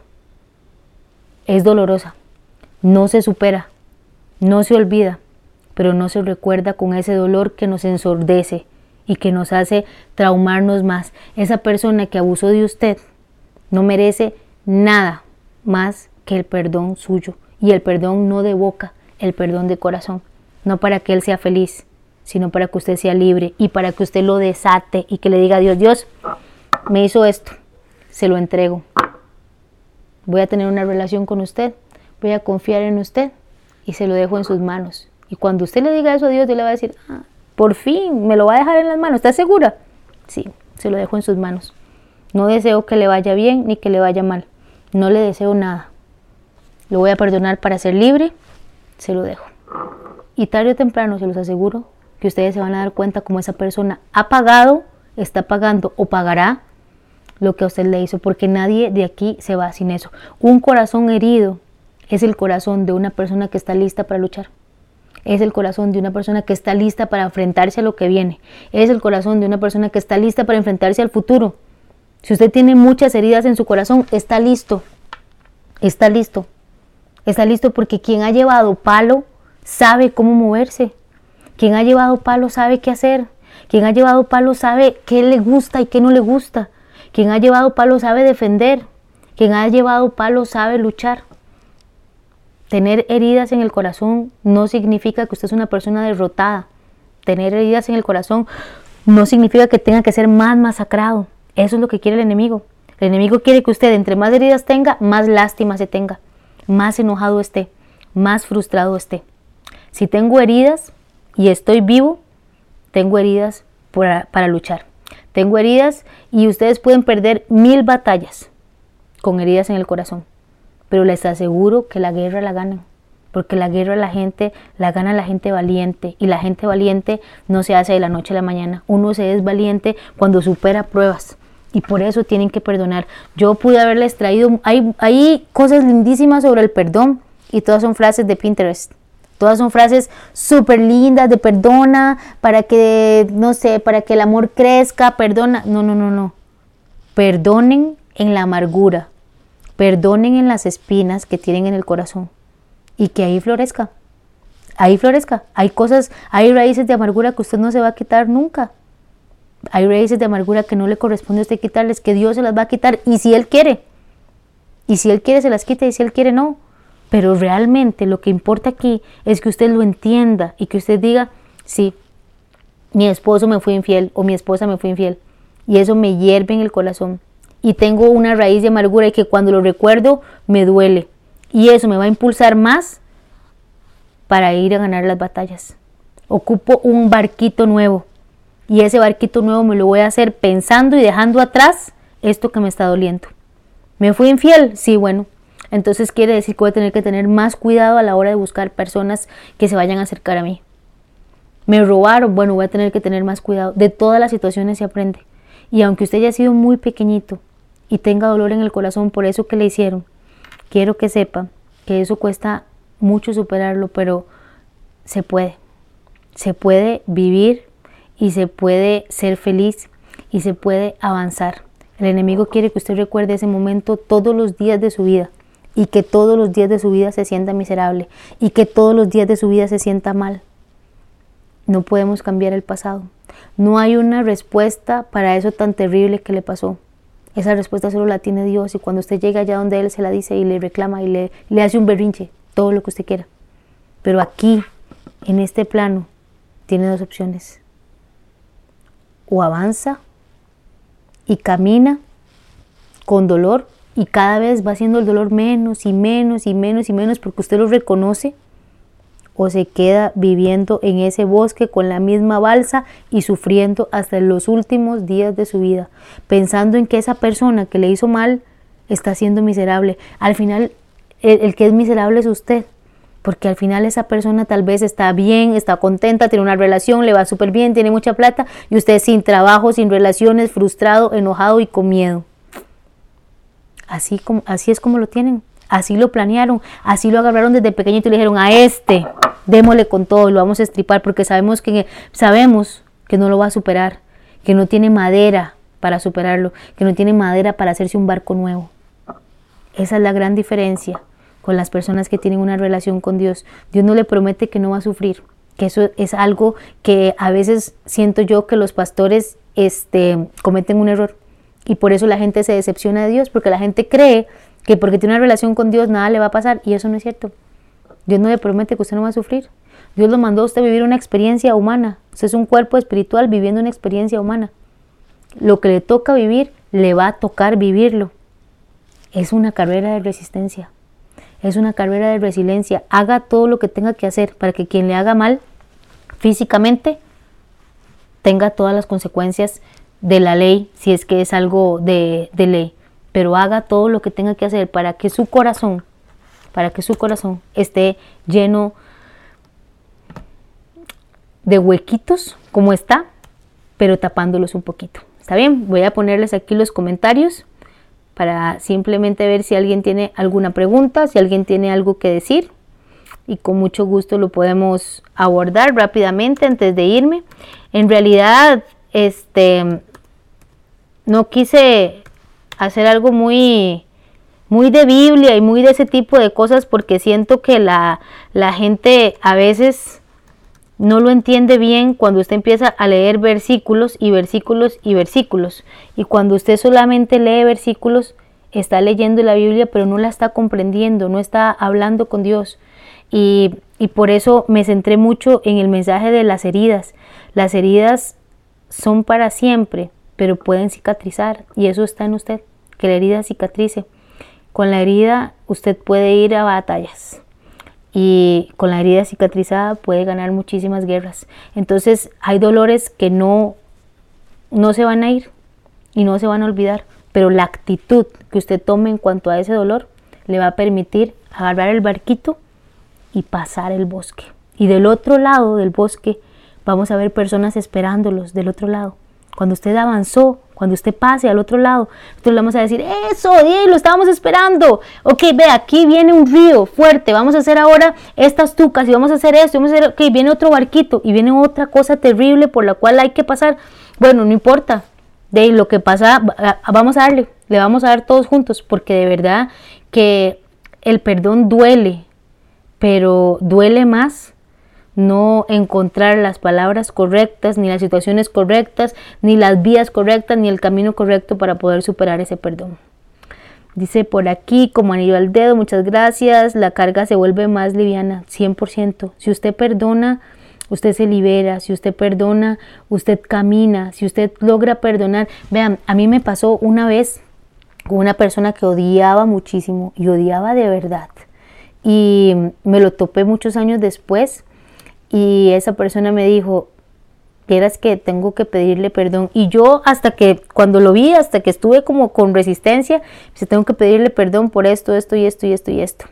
Es dolorosa, no se supera, no se olvida pero no se recuerda con ese dolor que nos ensordece y que nos hace traumarnos más. Esa persona que abusó de usted no merece nada más que el perdón suyo y el perdón no de boca, el perdón de corazón, no para que él sea feliz, sino para que usted sea libre y para que usted lo desate y que le diga a Dios, Dios, me hizo esto, se lo entrego. Voy a tener una relación con usted, voy a confiar en usted y se lo dejo en sus manos. Y cuando usted le diga eso a Dios, Dios le va a decir, ah, por fin, me lo va a dejar en las manos, ¿está segura? Sí, se lo dejo en sus manos. No deseo que le vaya bien ni que le vaya mal. No le deseo nada. lo voy a perdonar para ser libre, se lo dejo. Y tarde o temprano, se los aseguro, que ustedes se van a dar cuenta cómo esa persona ha pagado, está pagando o pagará lo que a usted le hizo, porque nadie de aquí se va sin eso. Un corazón herido es el corazón de una persona que está lista para luchar. Es el corazón de una persona que está lista para enfrentarse a lo que viene. Es el corazón de una persona que está lista para enfrentarse al futuro. Si usted tiene muchas heridas en su corazón, está listo. Está listo. Está listo porque quien ha llevado palo sabe cómo moverse. Quien ha llevado palo sabe qué hacer. Quien ha llevado palo sabe qué le gusta y qué no le gusta. Quien ha llevado palo sabe defender. Quien ha llevado palo sabe luchar. Tener heridas en el corazón no significa que usted es una persona derrotada. Tener heridas en el corazón no significa que tenga que ser más masacrado. Eso es lo que quiere el enemigo. El enemigo quiere que usted entre más heridas tenga, más lástima se tenga, más enojado esté, más frustrado esté. Si tengo heridas y estoy vivo, tengo heridas para, para luchar. Tengo heridas y ustedes pueden perder mil batallas con heridas en el corazón, pero les aseguro que la guerra la ganan, porque la guerra la gente la gana la gente valiente y la gente valiente no se hace de la noche a la mañana. Uno se es valiente cuando supera pruebas y por eso tienen que perdonar. Yo pude haberles traído, hay, hay cosas lindísimas sobre el perdón y todas son frases de Pinterest. Todas son frases súper lindas de perdona, para que, no sé, para que el amor crezca, perdona. No, no, no, no. Perdonen en la amargura. Perdonen en las espinas que tienen en el corazón. Y que ahí florezca. Ahí florezca. Hay cosas, hay raíces de amargura que usted no se va a quitar nunca. Hay raíces de amargura que no le corresponde a usted quitarles, que Dios se las va a quitar. Y si Él quiere. Y si Él quiere, se las quita. Y si Él quiere, no. Pero realmente lo que importa aquí es que usted lo entienda y que usted diga, sí, mi esposo me fue infiel o mi esposa me fue infiel. Y eso me hierve en el corazón. Y tengo una raíz de amargura y que cuando lo recuerdo me duele. Y eso me va a impulsar más para ir a ganar las batallas. Ocupo un barquito nuevo. Y ese barquito nuevo me lo voy a hacer pensando y dejando atrás esto que me está doliendo. ¿Me fui infiel? Sí, bueno, entonces quiere decir que voy a tener que tener más cuidado a la hora de buscar personas que se vayan a acercar a mí. Me robaron, bueno, voy a tener que tener más cuidado. De todas las situaciones se aprende. Y aunque usted haya sido muy pequeñito y tenga dolor en el corazón por eso que le hicieron, quiero que sepa que eso cuesta mucho superarlo, pero se puede. Se puede vivir y se puede ser feliz y se puede avanzar. El enemigo quiere que usted recuerde ese momento todos los días de su vida y que todos los días de su vida se sienta miserable y que todos los días de su vida se sienta mal. No podemos cambiar el pasado. No hay una respuesta para eso tan terrible que le pasó. Esa respuesta solo la tiene Dios y cuando usted llega allá donde Él se la dice y le reclama y le, le hace un berrinche, todo lo que usted quiera. Pero aquí, en este plano, tiene dos opciones. O avanza y camina con dolor y cada vez va haciendo el dolor menos y menos y menos y menos porque usted lo reconoce o se queda viviendo en ese bosque con la misma balsa y sufriendo hasta los últimos días de su vida, pensando en que esa persona que le hizo mal está siendo miserable. Al final, el, el que es miserable es usted, porque al final esa persona tal vez está bien, está contenta, tiene una relación, le va súper bien, tiene mucha plata, y usted sin trabajo, sin relaciones, frustrado, enojado y con miedo. Así, como, así es como lo tienen. Así lo planearon, así lo agarraron desde pequeñito y le dijeron a este, démosle con todo, lo vamos a estripar porque sabemos que, sabemos que no lo va a superar, que no tiene madera para superarlo, que no tiene madera para hacerse un barco nuevo. Esa es la gran diferencia con las personas que tienen una relación con Dios. Dios no le promete que no va a sufrir, que eso es algo que a veces siento yo que los pastores este, cometen un error y por eso la gente se decepciona de Dios, porque la gente cree que porque tiene una relación con Dios nada le va a pasar y eso no es cierto. Dios no le promete que usted no va a sufrir. Dios lo mandó a usted vivir una experiencia humana. Usted es un cuerpo espiritual viviendo una experiencia humana. Lo que le toca vivir, le va a tocar vivirlo. Es una carrera de resistencia. Es una carrera de resiliencia. Haga todo lo que tenga que hacer para que quien le haga mal físicamente tenga todas las consecuencias de la ley, si es que es algo de, ley, pero haga todo lo que tenga que hacer para que su corazón, para que su corazón esté lleno de huequitos como está, pero tapándolos un poquito. ¿Está bien? Voy a ponerles aquí los comentarios para simplemente ver si alguien tiene alguna pregunta, si alguien tiene algo que decir y con mucho gusto lo podemos abordar rápidamente antes de irme. En realidad, este no quise hacer algo muy muy de Biblia y muy de ese tipo de cosas porque siento que la, la gente a veces no lo entiende bien cuando usted empieza a leer versículos y versículos y versículos. Y cuando usted solamente lee versículos, está leyendo la Biblia, pero no la está comprendiendo, no está hablando con Dios. Y, y por eso me centré mucho en el mensaje de las heridas. Las heridas son para siempre, pero pueden cicatrizar. Y eso está en usted, que la herida cicatrice. Con la herida usted puede ir a batallas y con la herida cicatrizada puede ganar muchísimas guerras. Entonces hay dolores que no, no se van a ir y no se van a olvidar, pero la actitud que usted tome en cuanto a ese dolor le va a permitir agarrar el barquito y pasar el bosque. Y del otro lado del bosque vamos a ver personas esperándolos del otro lado. Cuando usted avanzó, cuando usted pase al otro lado, entonces le vamos a decir, eso, lo estábamos esperando. Ok, ve, aquí viene un río fuerte, vamos a hacer ahora estas tucas y vamos a hacer esto, vamos a hacer, ok, viene otro barquito y viene otra cosa terrible por la cual hay que pasar. Bueno, no importa, de lo que pasa, vamos a darle, le vamos a dar todos juntos, porque de verdad que el perdón duele, pero duele más no encontrar las palabras correctas, ni las situaciones correctas, ni las vías correctas, ni el camino correcto para poder superar ese perdón. Dice por aquí, como anillo al dedo, muchas gracias, la carga se vuelve más liviana, 100%. Si usted perdona, usted se libera, si usted perdona, usted camina, si usted logra perdonar. Vean, a mí me pasó una vez con una persona que odiaba muchísimo y odiaba de verdad. Y me lo topé muchos años después y esa persona me dijo, quieras que tengo que pedirle perdón. Y yo hasta que, cuando lo vi, hasta que estuve como con resistencia, se tengo que pedirle perdón por esto, esto y esto y esto y esto.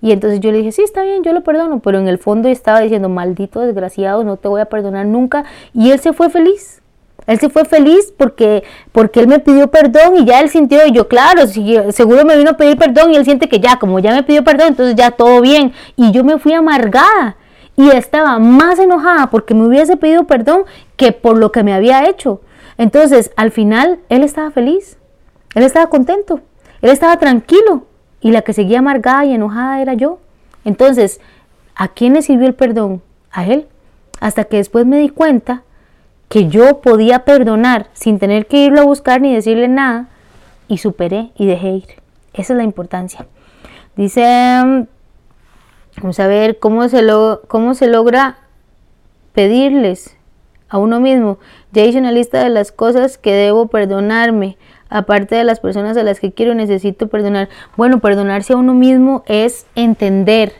Y entonces yo le dije, sí, está bien, yo lo perdono, pero en el fondo estaba diciendo, maldito desgraciado, no te voy a perdonar nunca. Y él se fue feliz. Él se fue feliz porque, porque él me pidió perdón y ya él sintió, yo, claro, seguro me vino a pedir perdón y él siente que ya, como ya me pidió perdón, entonces ya todo bien. Y yo me fui amargada y estaba más enojada porque me hubiese pedido perdón que por lo que me había hecho. Entonces, al final, él estaba feliz, él estaba contento, él estaba tranquilo y la que seguía amargada y enojada era yo. Entonces, ¿a quién le sirvió el perdón? A él. Hasta que después me di cuenta que yo podía perdonar sin tener que irlo a buscar ni decirle nada y superé y dejé ir. Esa es la importancia. Dice Vamos a ver cómo se, lo, cómo se logra pedirles a uno mismo. Ya hice una lista de las cosas que debo perdonarme, aparte de las personas a las que quiero necesito perdonar. Bueno, perdonarse a uno mismo es entender,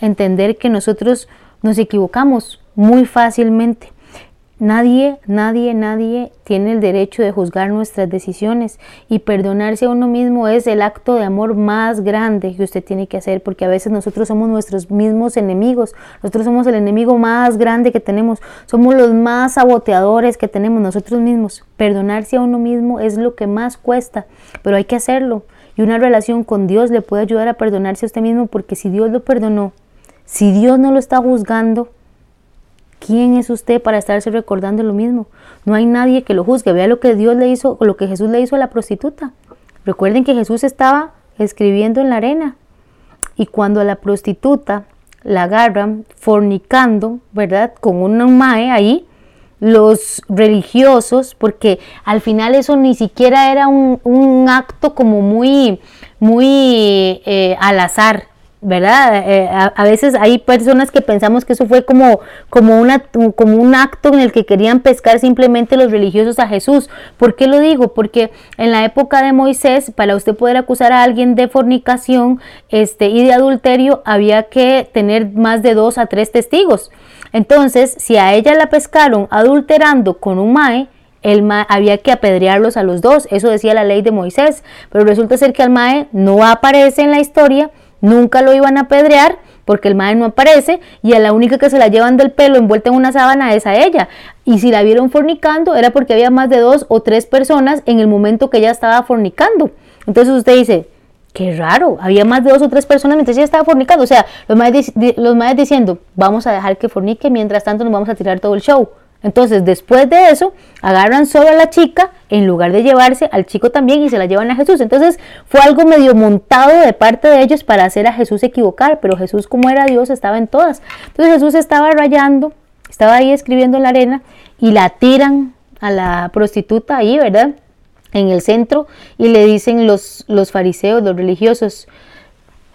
entender que nosotros nos equivocamos muy fácilmente. Nadie, nadie, nadie tiene el derecho de juzgar nuestras decisiones y perdonarse a uno mismo es el acto de amor más grande que usted tiene que hacer porque a veces nosotros somos nuestros mismos enemigos, nosotros somos el enemigo más grande que tenemos, somos los más saboteadores que tenemos nosotros mismos. Perdonarse a uno mismo es lo que más cuesta, pero hay que hacerlo. Y una relación con Dios le puede ayudar a perdonarse a usted mismo porque si Dios lo perdonó, si Dios no lo está juzgando, ¿Quién es usted para estarse recordando lo mismo? No hay nadie que lo juzgue. Vea lo que Dios le hizo lo que Jesús le hizo a la prostituta. Recuerden que Jesús estaba escribiendo en la arena y cuando a la prostituta la agarran fornicando, ¿verdad? Con un mae ahí, los religiosos, porque al final eso ni siquiera era un, acto como muy, muy eh, al azar, ¿verdad? Eh, a, veces hay personas que pensamos que eso fue como, como, una, como un acto en el que querían pescar simplemente los religiosos a Jesús. ¿Por qué lo digo? Porque en la época de Moisés, para usted poder acusar a alguien de fornicación este, y de adulterio, había que tener más de dos a tres testigos. Entonces, si a ella la pescaron adulterando con un mae, el mae, había que apedrearlos a los dos, eso decía la ley de Moisés, pero resulta ser que al mae no aparece en la historia nunca lo iban a apedrear porque el mae no aparece y a la única que se la llevan del pelo envuelta en una sábana es a ella. Y si la vieron fornicando era porque había más de dos o tres personas en el momento que ella estaba fornicando. Entonces usted dice, qué raro, había más de dos o tres personas mientras ella estaba fornicando. O sea, los maes, los diciendo, vamos a dejar que fornique, mientras tanto nos vamos a tirar todo el show. Entonces, después de eso, agarran solo a la chica en lugar de llevarse al chico también y se la llevan a Jesús. Entonces, fue algo medio montado de parte de ellos para hacer a Jesús equivocar, pero Jesús, como era Dios, estaba en todas. Entonces, Jesús estaba rayando, estaba ahí escribiendo en la arena y la tiran a la prostituta ahí, ¿verdad? En el centro y le dicen los, los fariseos, los religiosos,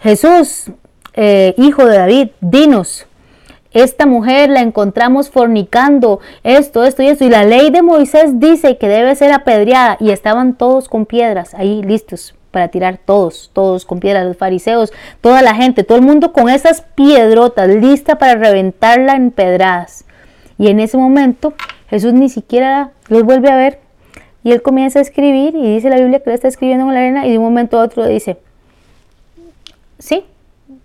Jesús, eh, hijo de David, dinos esta mujer la encontramos fornicando, esto, esto y esto. Y la ley de Moisés dice que debe ser apedreada. Y estaban todos con piedras ahí listos para tirar todos, todos con piedras, los fariseos, toda la gente, todo el mundo con esas piedrotas lista para reventarla en pedradas. Y en ese momento Jesús ni siquiera los vuelve a ver. Y él comienza a escribir y dice la Biblia que lo está escribiendo en la arena y de un momento a otro dice, sí,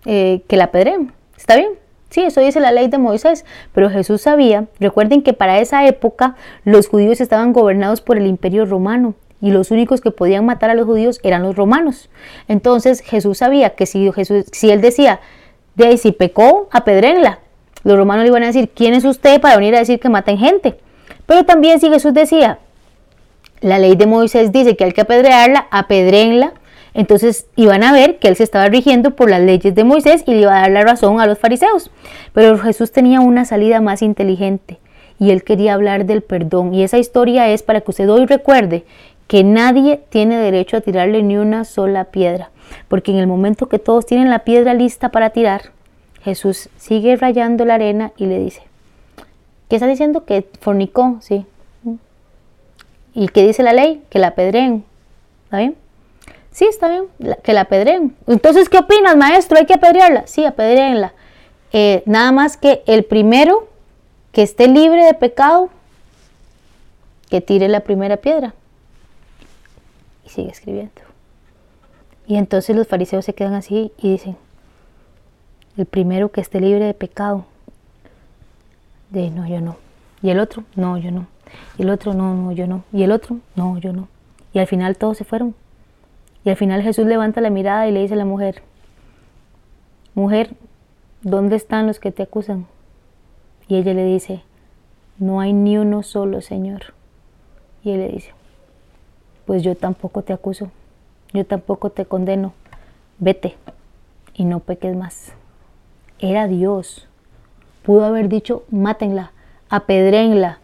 eh, que la apedreen, está bien, Sí, eso dice la ley de Moisés, pero Jesús sabía, recuerden que para esa época los judíos estaban gobernados por el imperio romano y los únicos que podían matar a los judíos eran los romanos. Entonces Jesús sabía que si, Jesús, si él decía, de ahí si pecó, apedrenla, los romanos le iban a decir, ¿quién es usted para venir a decir que maten gente? Pero también si Jesús decía, la ley de Moisés dice que hay que apedrearla, apedrenla, entonces iban a ver que él se estaba rigiendo por las leyes de Moisés y le iba a dar la razón a los fariseos. Pero Jesús tenía una salida más inteligente y él quería hablar del perdón. Y esa historia es para que usted hoy recuerde que nadie tiene derecho a tirarle ni una sola piedra. Porque en el momento que todos tienen la piedra lista para tirar, Jesús sigue rayando la arena y le dice, ¿qué está diciendo? Que fornicó, sí. ¿Y qué dice la ley? Que la apedreen. ¿Está bien? Sí, está bien, que la apedreen. Entonces, ¿qué opinas, maestro? ¿Hay que apedrearla? Sí, apedreenla. Eh, nada más que el primero que esté libre de pecado, que tire la primera piedra. Y sigue escribiendo. Y entonces los fariseos se quedan así y dicen, el primero que esté libre de pecado. De no, yo no. Y el otro, no, yo no. Y el otro, no, no, yo no. Y el otro, no, yo no. Y al final todos se fueron. Y al final Jesús levanta la mirada y le dice a la mujer, mujer, ¿dónde están los que te acusan? Y ella le dice, no hay ni uno solo, Señor. Y él le dice, pues yo tampoco te acuso, yo tampoco te condeno, vete y no peques más. Era Dios. Pudo haber dicho, mátenla, apedrenla,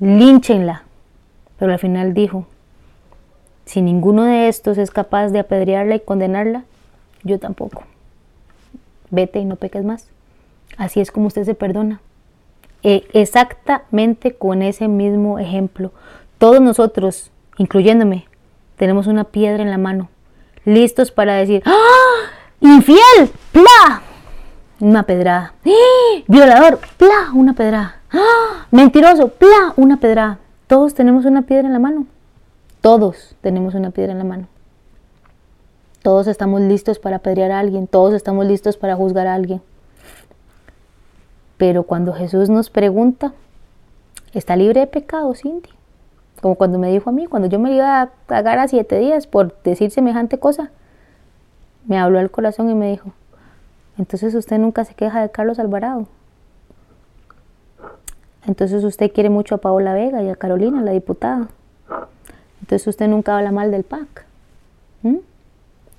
línchenla, pero al final dijo, si ninguno de estos es capaz de apedrearla y condenarla, yo tampoco. Vete y no peques más. Así es como usted se perdona. E exactamente con ese mismo ejemplo. Todos nosotros, incluyéndome, tenemos una piedra en la mano, listos para decir, ¡Ah! ¡Infiel! ¡Pla! Una pedrada. ¡Ah! ¡Violador! ¡Pla! Una pedrada. ¡Ah! ¡Mentiroso! ¡Pla! Una pedrada. Todos tenemos una piedra en la mano. Todos tenemos una piedra en la mano. Todos estamos listos para apedrear a alguien, todos estamos listos para juzgar a alguien. Pero cuando Jesús nos pregunta, ¿está libre de pecado, Cindy? Como cuando me dijo a mí, cuando yo me iba a cagar a siete días por decir semejante cosa, me habló al corazón y me dijo, entonces usted nunca se queja de Carlos Alvarado. Entonces usted quiere mucho a Paola Vega y a Carolina, la diputada. Entonces usted nunca habla mal del PAC.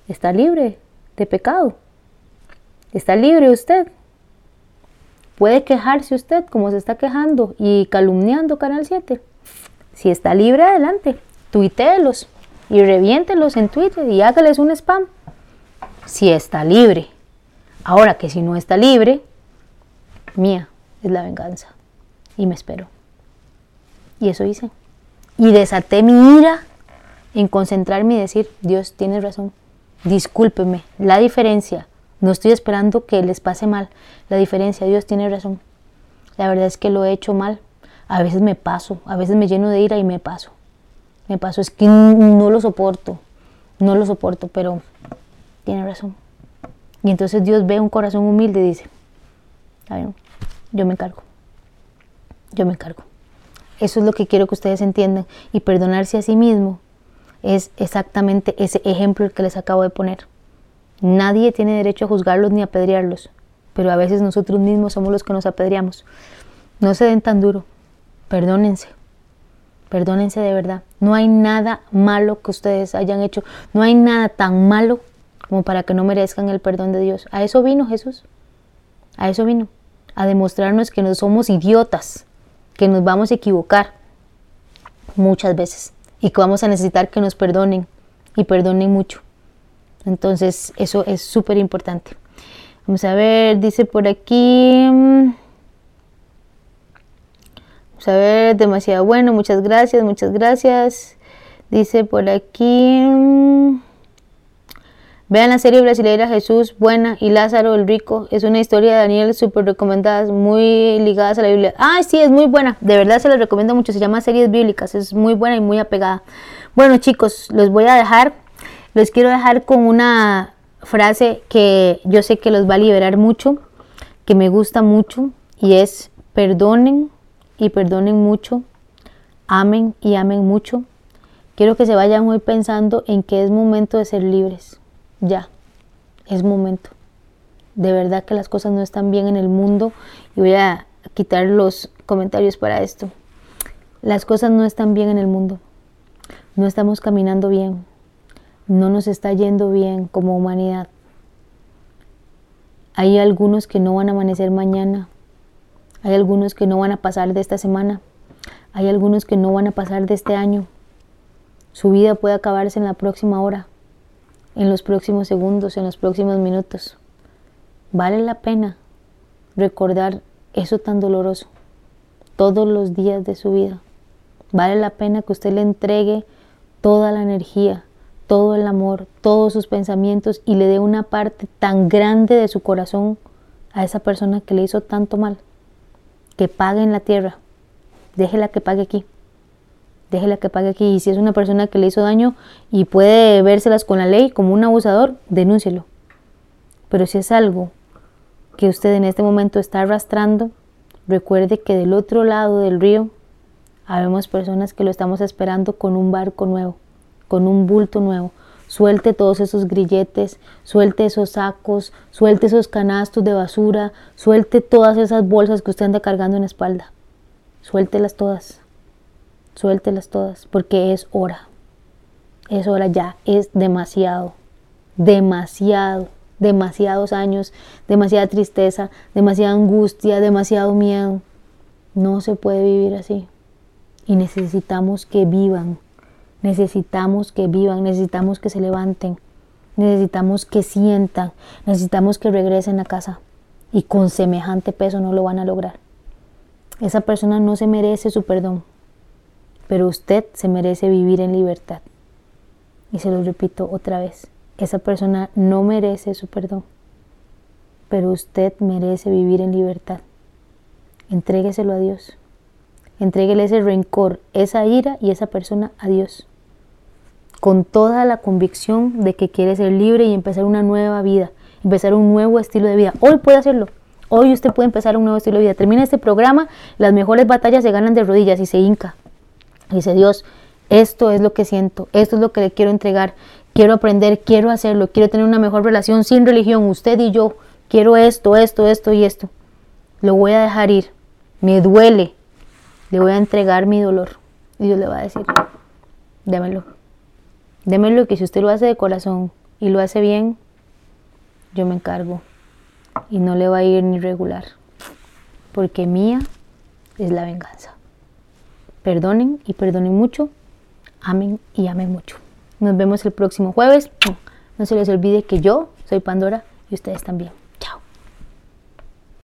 Está libre de pecado. Está libre usted. Puede quejarse usted como se está quejando y calumniando Canal 7. Si está libre, adelante. Tuítelos y reviéntelos en Twitter y hágales un spam. Si está libre. Ahora que si no está libre, mía es la venganza. Y me espero. Y eso hice y desaté mi ira en concentrarme y decir, Dios tiene razón, discúlpeme, la diferencia, no estoy esperando que les pase mal, la diferencia, Dios tiene razón. La verdad es que lo he hecho mal, a veces me paso, a veces me lleno de ira y me paso. Me paso, es que no lo soporto, no lo soporto, pero tiene razón. Y entonces Dios ve un corazón humilde y dice, yo me encargo, yo me encargo. Eso es lo que quiero que ustedes entiendan. Y perdonarse a sí mismo es exactamente ese ejemplo que les acabo de poner. Nadie tiene derecho a juzgarlos ni a apedrearlos, pero a veces nosotros mismos somos los que nos apedreamos. No se den tan duro, perdónense, perdónense de verdad. No hay nada malo que ustedes hayan hecho, no hay nada tan malo como para que no merezcan el perdón de Dios. A eso vino Jesús, a eso vino, a demostrarnos que no somos idiotas, que nos vamos a equivocar muchas veces y que vamos a necesitar que nos perdonen y perdonen mucho. Entonces, eso es súper importante. Vamos a ver, dice por aquí. Vamos a ver, demasiado bueno, muchas gracias, muchas gracias. Dice por aquí. Vean la serie brasileña Jesús, buena, y Lázaro el Rico. Es una historia de Daniel súper recomendada, muy ligadas a la Biblia. Ah, sí, es muy buena. De verdad se la recomiendo mucho. Se llama Series Bíblicas. Es muy buena y muy apegada. Bueno, chicos, los voy a dejar. Les quiero dejar con una frase que yo sé que los va a liberar mucho, que me gusta mucho, y es perdonen y perdonen mucho, amen y amen mucho. Quiero que se vayan hoy pensando en que es momento de ser libres ya, es momento. De verdad que las cosas no están bien en el mundo y voy a quitar los comentarios para esto. Las cosas no están bien en el mundo. No estamos caminando bien. No nos está yendo bien como humanidad. Hay algunos que no van a amanecer mañana. Hay algunos que no van a pasar de esta semana. Hay algunos que no van a pasar de este año. Su vida puede acabarse en la próxima hora en los próximos segundos, en los próximos minutos. Vale la pena recordar eso tan doloroso todos los días de su vida. Vale la pena que usted le entregue toda la energía, todo el amor, todos sus pensamientos y le dé una parte tan grande de su corazón a esa persona que le hizo tanto mal. Que pague en la tierra. Déjela que pague aquí déjela que pague aquí. Y si es una persona que le hizo daño y puede vérselas con la ley como un abusador, denúncielo. Pero si es algo que usted en este momento está arrastrando, recuerde que del otro lado del río habemos personas que lo estamos esperando con un barco nuevo, con un bulto nuevo. Suelte todos esos grilletes, suelte esos sacos, suelte esos canastos de basura, suelte todas esas bolsas que usted anda cargando en la espalda. Suéltelas todas suéltelas todas, porque es hora. Es hora ya, es demasiado, demasiado, demasiados años, demasiada tristeza, demasiada angustia, demasiado miedo. No se puede vivir así. Y necesitamos que vivan, necesitamos que vivan, necesitamos que se levanten, necesitamos que sientan, necesitamos que regresen a casa. Y con semejante peso no lo van a lograr. Esa persona no se merece su perdón pero usted se merece vivir en libertad. Y se lo repito otra vez, esa persona no merece su perdón, pero usted merece vivir en libertad. Entrégueselo a Dios. Entréguele ese rencor, esa ira y esa persona a Dios. Con toda la convicción de que quiere ser libre y empezar una nueva vida, empezar un nuevo estilo de vida. Hoy puede hacerlo. Hoy usted puede empezar un nuevo estilo de vida. Termina este programa, las mejores batallas se ganan de rodillas y se hinca. Dice Dios, esto es lo que siento, esto es lo que le quiero entregar, quiero aprender, quiero hacerlo, quiero tener una mejor relación sin religión, usted y yo, quiero esto, esto, esto y esto. Lo voy a dejar ir, me duele, le voy a entregar mi dolor. Y Dios le va a decir, démelo, démelo que si usted lo hace de corazón y lo hace bien, yo me encargo y no le va a ir ni regular, porque mía es la venganza. Perdonen y perdonen mucho. Amen y amen mucho. Nos vemos el próximo jueves. No se les olvide que yo soy Pandora y ustedes también.